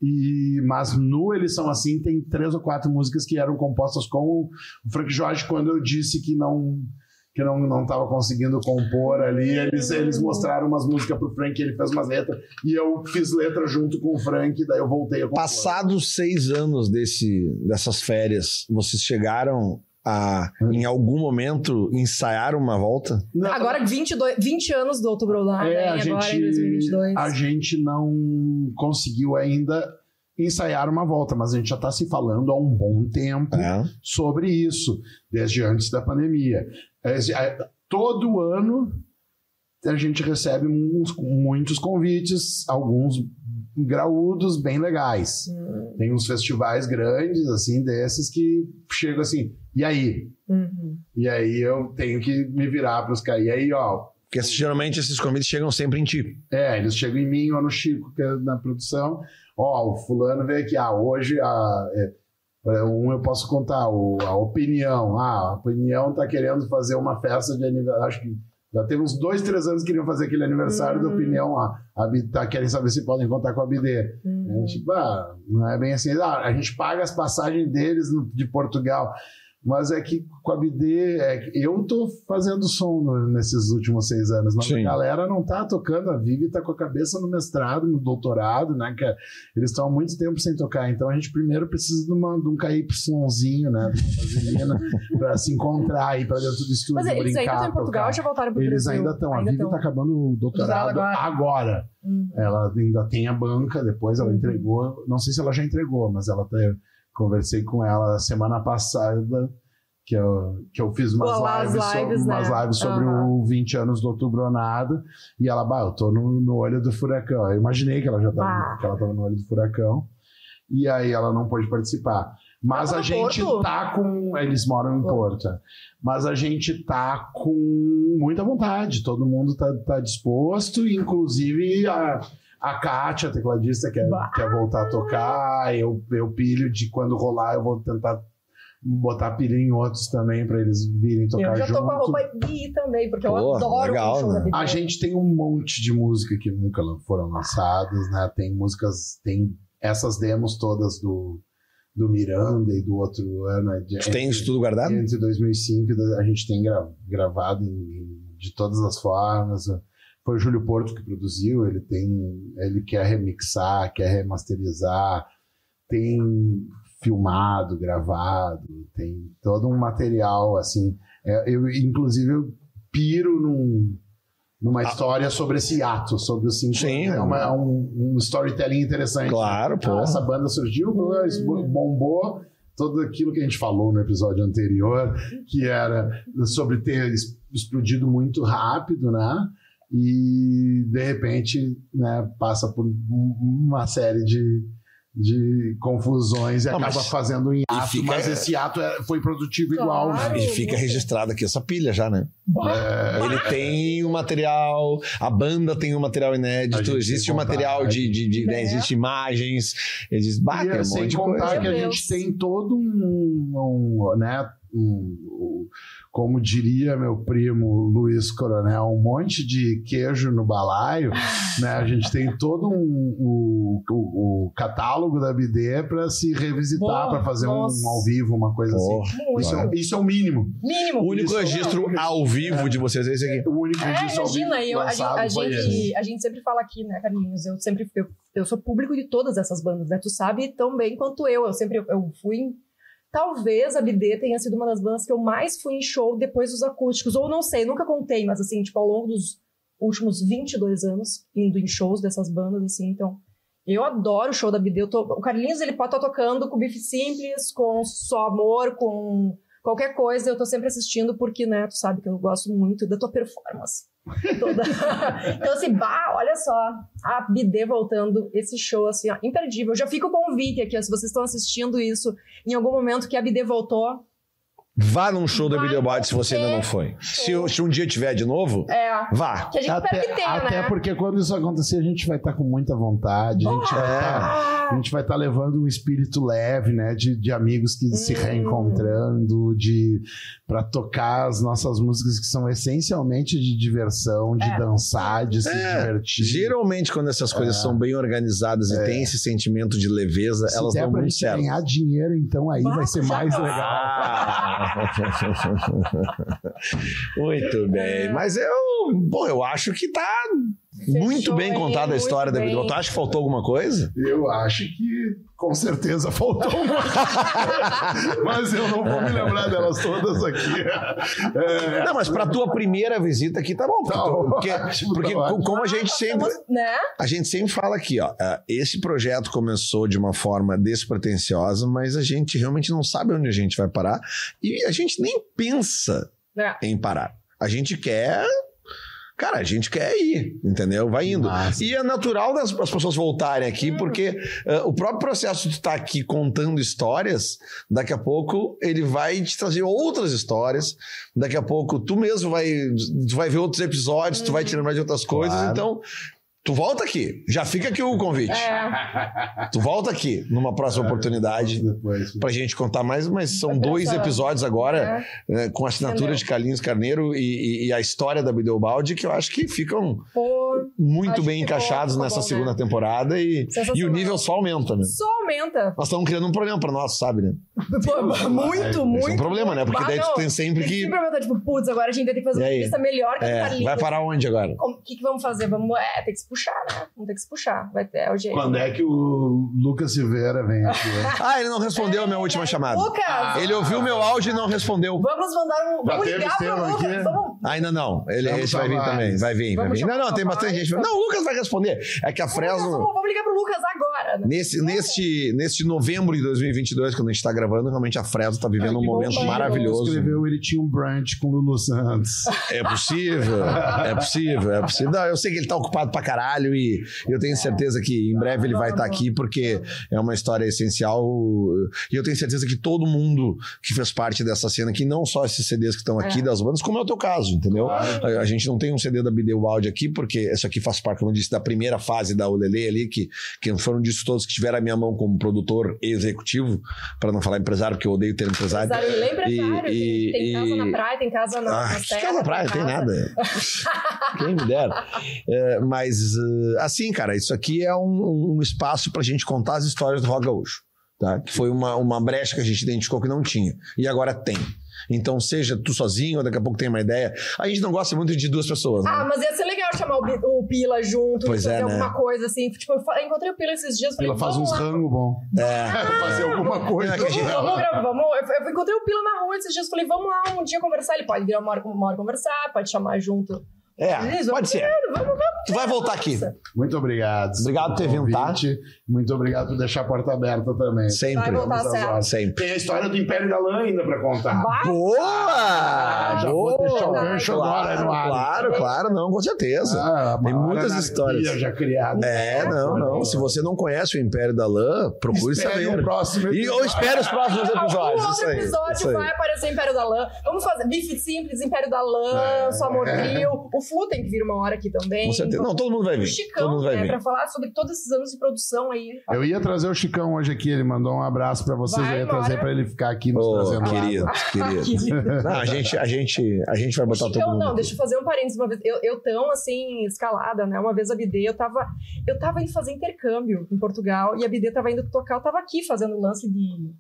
E, mas no Eles São Assim tem três ou quatro músicas que eram compostas com o Frank Jorge. Quando eu disse que não que não não estava conseguindo compor ali, eles, eles mostraram umas músicas pro Frank, ele fez umas letras e eu fiz letra junto com o Frank, daí eu voltei a compor. Passados seis anos desse, dessas férias, vocês chegaram a, em algum momento, ensaiar uma volta? Não, Agora 22, 20 anos do Outubro Dourado, É, a hein? Agora gente, em 2022. a gente não conseguiu ainda ensaiar uma volta, mas a gente já está se falando há um bom tempo É. sobre isso, desde antes da pandemia. É, é, Todo ano a gente recebe uns- muitos convites, alguns graúdos bem legais. Hum, Tem uns festivais grandes, assim, desses que chegam assim, e aí? uhum. E aí eu tenho que me virar para os caras. E aí, ó, Porque geralmente esses convites chegam sempre em ti. É, eles chegam em mim ou no Chico, que é na produção. Ó, o fulano veio aqui, ah, hoje a, é, é, um eu posso contar, o, a opinião. Ah, a opinião tá querendo fazer uma festa de aniversário. Acho que já tem uns dois, três anos que queriam fazer aquele aniversário da Hum. opinião. Ah, a, Bi- tá, querem saber se podem contar com a BD. A Uhum. gente, ah, não é bem assim. Ah, a gente paga as passagens deles no- de Portugal. Mas é que com a BD, é que eu tô fazendo som no- nesses últimos seis anos, mas Sim. a galera não tá tocando, a Vivi tá com a cabeça no mestrado, no doutorado, né? Que é- eles estão há muito tempo sem tocar, então a gente primeiro precisa de, uma, de um KYzinho, né? De uma vaselina, pra se encontrar aí pra dentro do estúdio, Mas eles brincar, ainda estão em Portugal tocar. ou já voltaram para o Eles Brasil? ainda estão, a Vivi tão. tá acabando o doutorado Doutorado agora. Uhum. Ela ainda tem a banca, depois ela Uhum. entregou. Não sei se ela já entregou, mas ela tá- conversei com ela semana passada, que eu, que eu fiz umas Pô, lá as lives, sobre, lives, umas né? lives sobre Aham. o 20 anos do Outubro Nada. E ela, bah, eu tô no, no olho do furacão. Eu imaginei que ela já tava, Bah. que ela tava no olho do furacão. E aí ela não pôde participar. Mas Tava a gente Porto? tá com. Eles moram em Porto. Porto. Mas a gente tá com muita vontade. Todo mundo tá, tá disposto, inclusive a. A Kátia, a tecladista, quer, Bah. quer voltar a tocar. Eu, eu pilho de quando rolar, eu vou tentar botar pilha em outros também para eles virem tocar Eu já junto. tô com a roupa Bi também, porque eu Pô, adoro legal, show né? A gente tem um monte de música que nunca foram lançadas, né? Tem músicas, tem essas demos todas do, do Miranda e do outro ano. é de- Tu tem isso tudo guardado? Entre 2005 e do- a gente tem gra- gravado em- em- de todas as formas. Foi o Júlio Porto que produziu, ele tem, ele quer remixar, quer remasterizar, tem filmado, gravado, tem todo um material assim. É, eu, inclusive, eu piro num, numa história sobre esse ato, sobre o cinco Sim. É, uma- é um, um storytelling interessante. Claro, pô. Ah, essa banda surgiu, isso bombou tudo aquilo que a gente falou no episódio anterior, que era sobre ter explodido muito rápido, né? E de repente, né, passa por um- uma série de, de confusões e Não, acaba mas- fazendo um hiato, fica- mas esse ato é- foi produtivo igual. Claro. né? E fica registrado aqui essa pilha já, né? É, Ele tem o material, a banda tem o material A inédito, existe o material vontade. de, de, de- né, É. existe imagens, existe bah, E tem um sem monte de contar coisa. que a gente tem todo um, um, né, um- um- como diria meu primo Luiz Coronel, um monte de queijo no balaio, né? A gente tem todo um, o, o- o catálogo da BD para se revisitar, Boa, para fazer um, ao vivo, uma coisa assim. Muito. Isso, é, isso é o mínimo. Mínimo. O único Isso é registro o- ao vivo de vocês é esse aqui. O único É, registro ao vivo imagina, a, gente, a, gente, a gente sempre fala aqui, né, Carlinhos? Eu sempre eu, eu sou público de todas essas bandas, né? Tu sabe tão bem quanto eu. Eu sempre eu fui. Talvez a BD tenha sido uma das bandas que eu mais fui em show depois dos acústicos. Ou não sei, nunca contei, mas assim, tipo, ao longo dos últimos 22 anos, indo em shows dessas bandas, assim, então. Eu adoro o show da BD. Tô- o Carlinhos, ele pode estar tocando com Bife Simples, com Só Amor, com qualquer coisa. Eu tô sempre assistindo porque, né, tu sabe que eu gosto muito da tua performance. Toda. então, assim, bah, olha só. A BD voltando, esse show, assim, ó, imperdível. Já fica o convite aqui, ó, se vocês estão assistindo isso em algum momento que a BD voltou. Vá num show da Videobot se você ainda não foi. Se, se um dia tiver de novo, É. vá. Que a gente espera que Até, tenha, até né? porque quando isso acontecer, a gente vai estar com muita vontade, a gente vai estar Ah, A gente vai estar levando um espírito leve, né? De, de amigos que se Hum. reencontrando, de para tocar as nossas músicas que são essencialmente de diversão, de É. dançar, de se É, divertir. Geralmente, quando essas coisas É. são bem organizadas e tem esse sentimento de leveza, Se elas der dão pra muito gente certo. ganhar dinheiro, então aí Bah, vai ser mais tá. legal. Ah. Muito bem. Mas eu, pô, eu acho que tá muito bem contada a história da bem. Videobot. Tu acha que faltou alguma coisa? Eu acho que com certeza faltou uma. Mas eu não vou me lembrar delas todas aqui. É, Não, mas pra tua primeira visita aqui tá bom. Porque, Tá porque, ótimo, porque tá ótimo. como a gente sempre. né? A gente sempre fala aqui, ó. ah, Esse projeto começou de uma forma despretensiosa, mas a gente realmente não sabe onde a gente vai parar. E a gente nem pensa É. em parar. A gente quer. Cara, a gente quer ir, entendeu? Vai indo. Massa. E é natural das, as pessoas voltarem aqui, porque ah, o próprio processo de estar aqui contando histórias, daqui a pouco ele vai te trazer outras histórias. Daqui a pouco tu mesmo vai, tu vai ver outros episódios, tu vai te lembrar de outras coisas. Claro. Então, tu volta aqui. Já fica aqui o convite. É. Tu volta aqui numa próxima oportunidade. Depois. Pra gente contar mais, mas são dois episódios agora, É. né, com a assinatura Entendeu? de Carlinhos Carneiro e, e- e a história da Bideobaldi, que eu acho que ficam Pô, muito Acho bem encaixados ficou nessa bom, segunda né? temporada e, e o nível só aumenta, né? só aumenta. Nós estamos criando um problema pra nós, sabe, né? Pô, muito, muito. Esse é um problema, né? Porque daí tu tem sempre que. Sempre estar tipo, putz, agora a gente vai ter que fazer uma entrevista melhor que É, Carlinhos. vai parar onde agora? O que, que vamos fazer? Vamos, é, tem que se puxar, né? Vamos ter que se puxar. Vai ter, é o jeito. Quando é que o Lucas Silveira vem aqui? né? Ah, ele não respondeu a minha última chamada. Lucas, Ele ouviu meu áudio e não respondeu. vamos mandar um. Vamos ligar pro Lucas. aqui? Vamos. Ainda não. Ele, o esse vai vir também. Vai vir, vai Vamos vir. Não, não, tem bastante gente. Não, o Lucas vai responder. É que a Fresno. Vamos, vamos ligar pro Lucas agora. Né? Nesse, neste, neste novembro de 2022, quando a gente tá gravando, realmente a Fresno tá vivendo Ah, um momento bom, maravilhoso. Escreveu, ele tinha um brunch com o Lulu Santos. É possível, é possível, é possível. Não, eu sei que ele tá ocupado pra caralho e eu tenho certeza que em breve ele vai estar aqui porque é uma história essencial e eu tenho certeza que todo mundo que fez parte dessa cena aqui, não só esses CDs que estão aqui É. das bandas, como é o teu caso, entendeu? A, a gente não tem um CD da Bideu Áudio aqui porque isso aqui faz parte, como eu disse, da primeira fase da Ulele ali, que, que foram disso todos que tiveram a minha mão como produtor executivo, para não falar empresário, porque eu odeio ter empresário. Empresário, ele é empresário. E- tem, tem casa e- na praia, tem casa na, Ah, na que serra. casa na praia, tem casa- nada. Quem me dera. É, mas, assim, cara, isso aqui é um, um espaço pra gente contar as histórias do rock gaúcho. Tá? Que foi uma, uma brecha que a gente identificou que não tinha. E agora tem. Então, seja tu sozinho, ou daqui a pouco tem uma ideia. A gente não gosta muito de duas pessoas, né? Ah, mas ia ser legal chamar o, o Pila junto, Pois fazer é, né? alguma coisa assim. Tipo, eu encontrei o Pila esses dias. falei, Ela faz vamos uns rangos bom. É. fazer alguma coisa. É que a gente- Vamos, gravar, vamos. Eu, eu encontrei o Pila na rua esses dias. Falei, vamos lá um dia conversar. Ele pode vir uma hora, uma hora conversar, pode chamar junto. É, Isso, pode ser. Vamos, vamos. Tu vai voltar aqui. Muito obrigado. Obrigado por ter vindo, tá? Muito obrigado por deixar a porta aberta também. Vai Sempre. voltar às certo. horas. Sempre. Tem a história do Império da Lã ainda pra contar. Vai. Boa! já vou deixar o Boa! gancho agora no ar. Claro, claro, não, com certeza. Ah, Tem muitas histórias. já criada. É, não, não. Se você não conhece o Império da Lã, procure Espere saber. o próximo E, ou espere os próximos episódios. Isso outro episódio isso aí. vai aparecer Império da Lã. Vamos fazer bife simples, Império da Lã, É. só Morfil. O Flu tem que vir uma hora aqui também. Com certeza. Não, todo mundo vai O vir. Todo Chicão, mundo vai né? vir. Pra falar sobre todos esses anos de produção aí. Eu ia trazer o Chicão hoje aqui, ele mandou um abraço pra vocês, Vai eu ia embora. trazer pra ele ficar aqui nos Ô, trazendo querido, água. querido. Querido. Não, a gente, a gente, a gente vai O botar todo Chicão, mundo. não, aqui. deixa eu fazer um parênteses. Uma vez, eu, eu tão, assim, escalada, né? Uma vez a BD, eu tava, eu tava indo fazer intercâmbio em Portugal e a BD tava indo tocar, eu tava aqui fazendo lance de,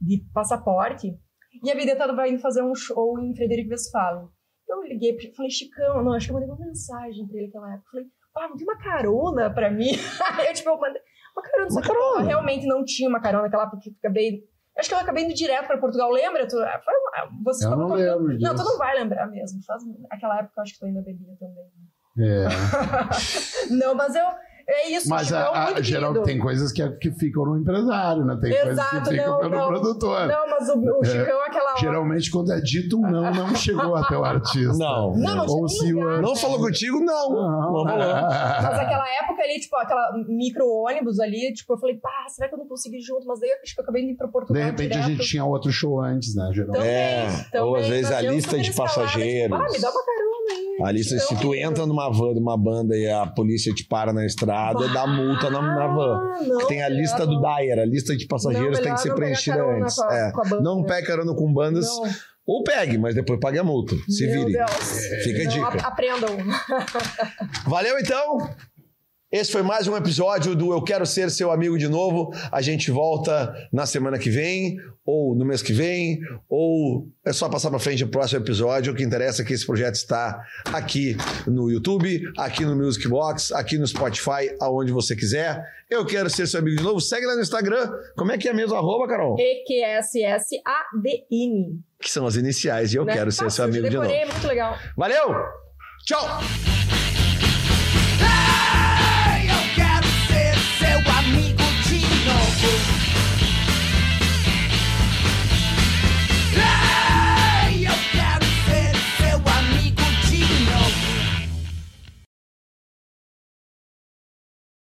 de passaporte e a BD tava indo fazer um show em Frederico Westphalen. Eu liguei, pra- falei, Chicão, não, acho que eu mandei uma mensagem pra ele naquela época. Falei, ah, não tem uma carona pra mim? eu, tipo, eu mandei uma carona. Uma que eu carona. realmente não tinha uma carona naquela época, porque eu acabei... Acho que eu acabei indo direto pra Portugal, lembra? Tu, foi uma, você Eu não mim. lembro disso. Não, tu não vai lembrar mesmo. Faz, aquela época eu acho que tu ainda bebia também. É. não, mas eu. É isso, Mas Chicão, a, a, muito geral querido. tem coisas que, que ficam no empresário, né? Tem Exato, coisas que ficam não, pelo não. produtor. Não, mas o, o Chicão, aquela hora. Geralmente, quando é dito um não, não chegou até o artista. Não. Não, não Ou se lugar, Não falou contigo? Não. Não falou. Mas aquela época ali, tipo, aquela micro-ônibus ali, tipo, eu falei, pá, será que eu não consigo ir junto? Mas daí eu acho que eu acabei indo pra Portugal De repente direto. a gente tinha outro show antes, né, geralmente? É, também, ou às vezes a lista de escalada, passageiros. Tipo, ah, me dá uma carona aí. A lista, se Chicão, tu entra numa van, numa banda e a polícia te para na estrada, dá multa na, na van. Ah, não, Que tem a lista do. Dyer, a lista de passageiros Não, tem que ser preenchida antes. com a- É. com banda. Não pegue carona com bandas, Não. ou pegue, mas depois pague a multa. Se Meu vire. Deus. Fica a dica. ap- Aprendam. Valeu então! Esse foi mais um episódio do Eu Quero Ser Seu Amigo de novo. A gente volta na semana que vem, ou no mês que vem, ou é só passar para frente o próximo episódio. O que interessa é que esse projeto está aqui no YouTube, aqui no Music Box, aqui no Spotify, aonde você quiser. Eu quero ser seu amigo de novo. Segue lá no Instagram. Como é que é mesmo arroba, Carol? E-Q-S-S-A-D-I-N. Que são as iniciais de Eu né? Quero Ser Nossa, Seu eu Amigo de novo. decorei, muito legal. Valeu! Tchau!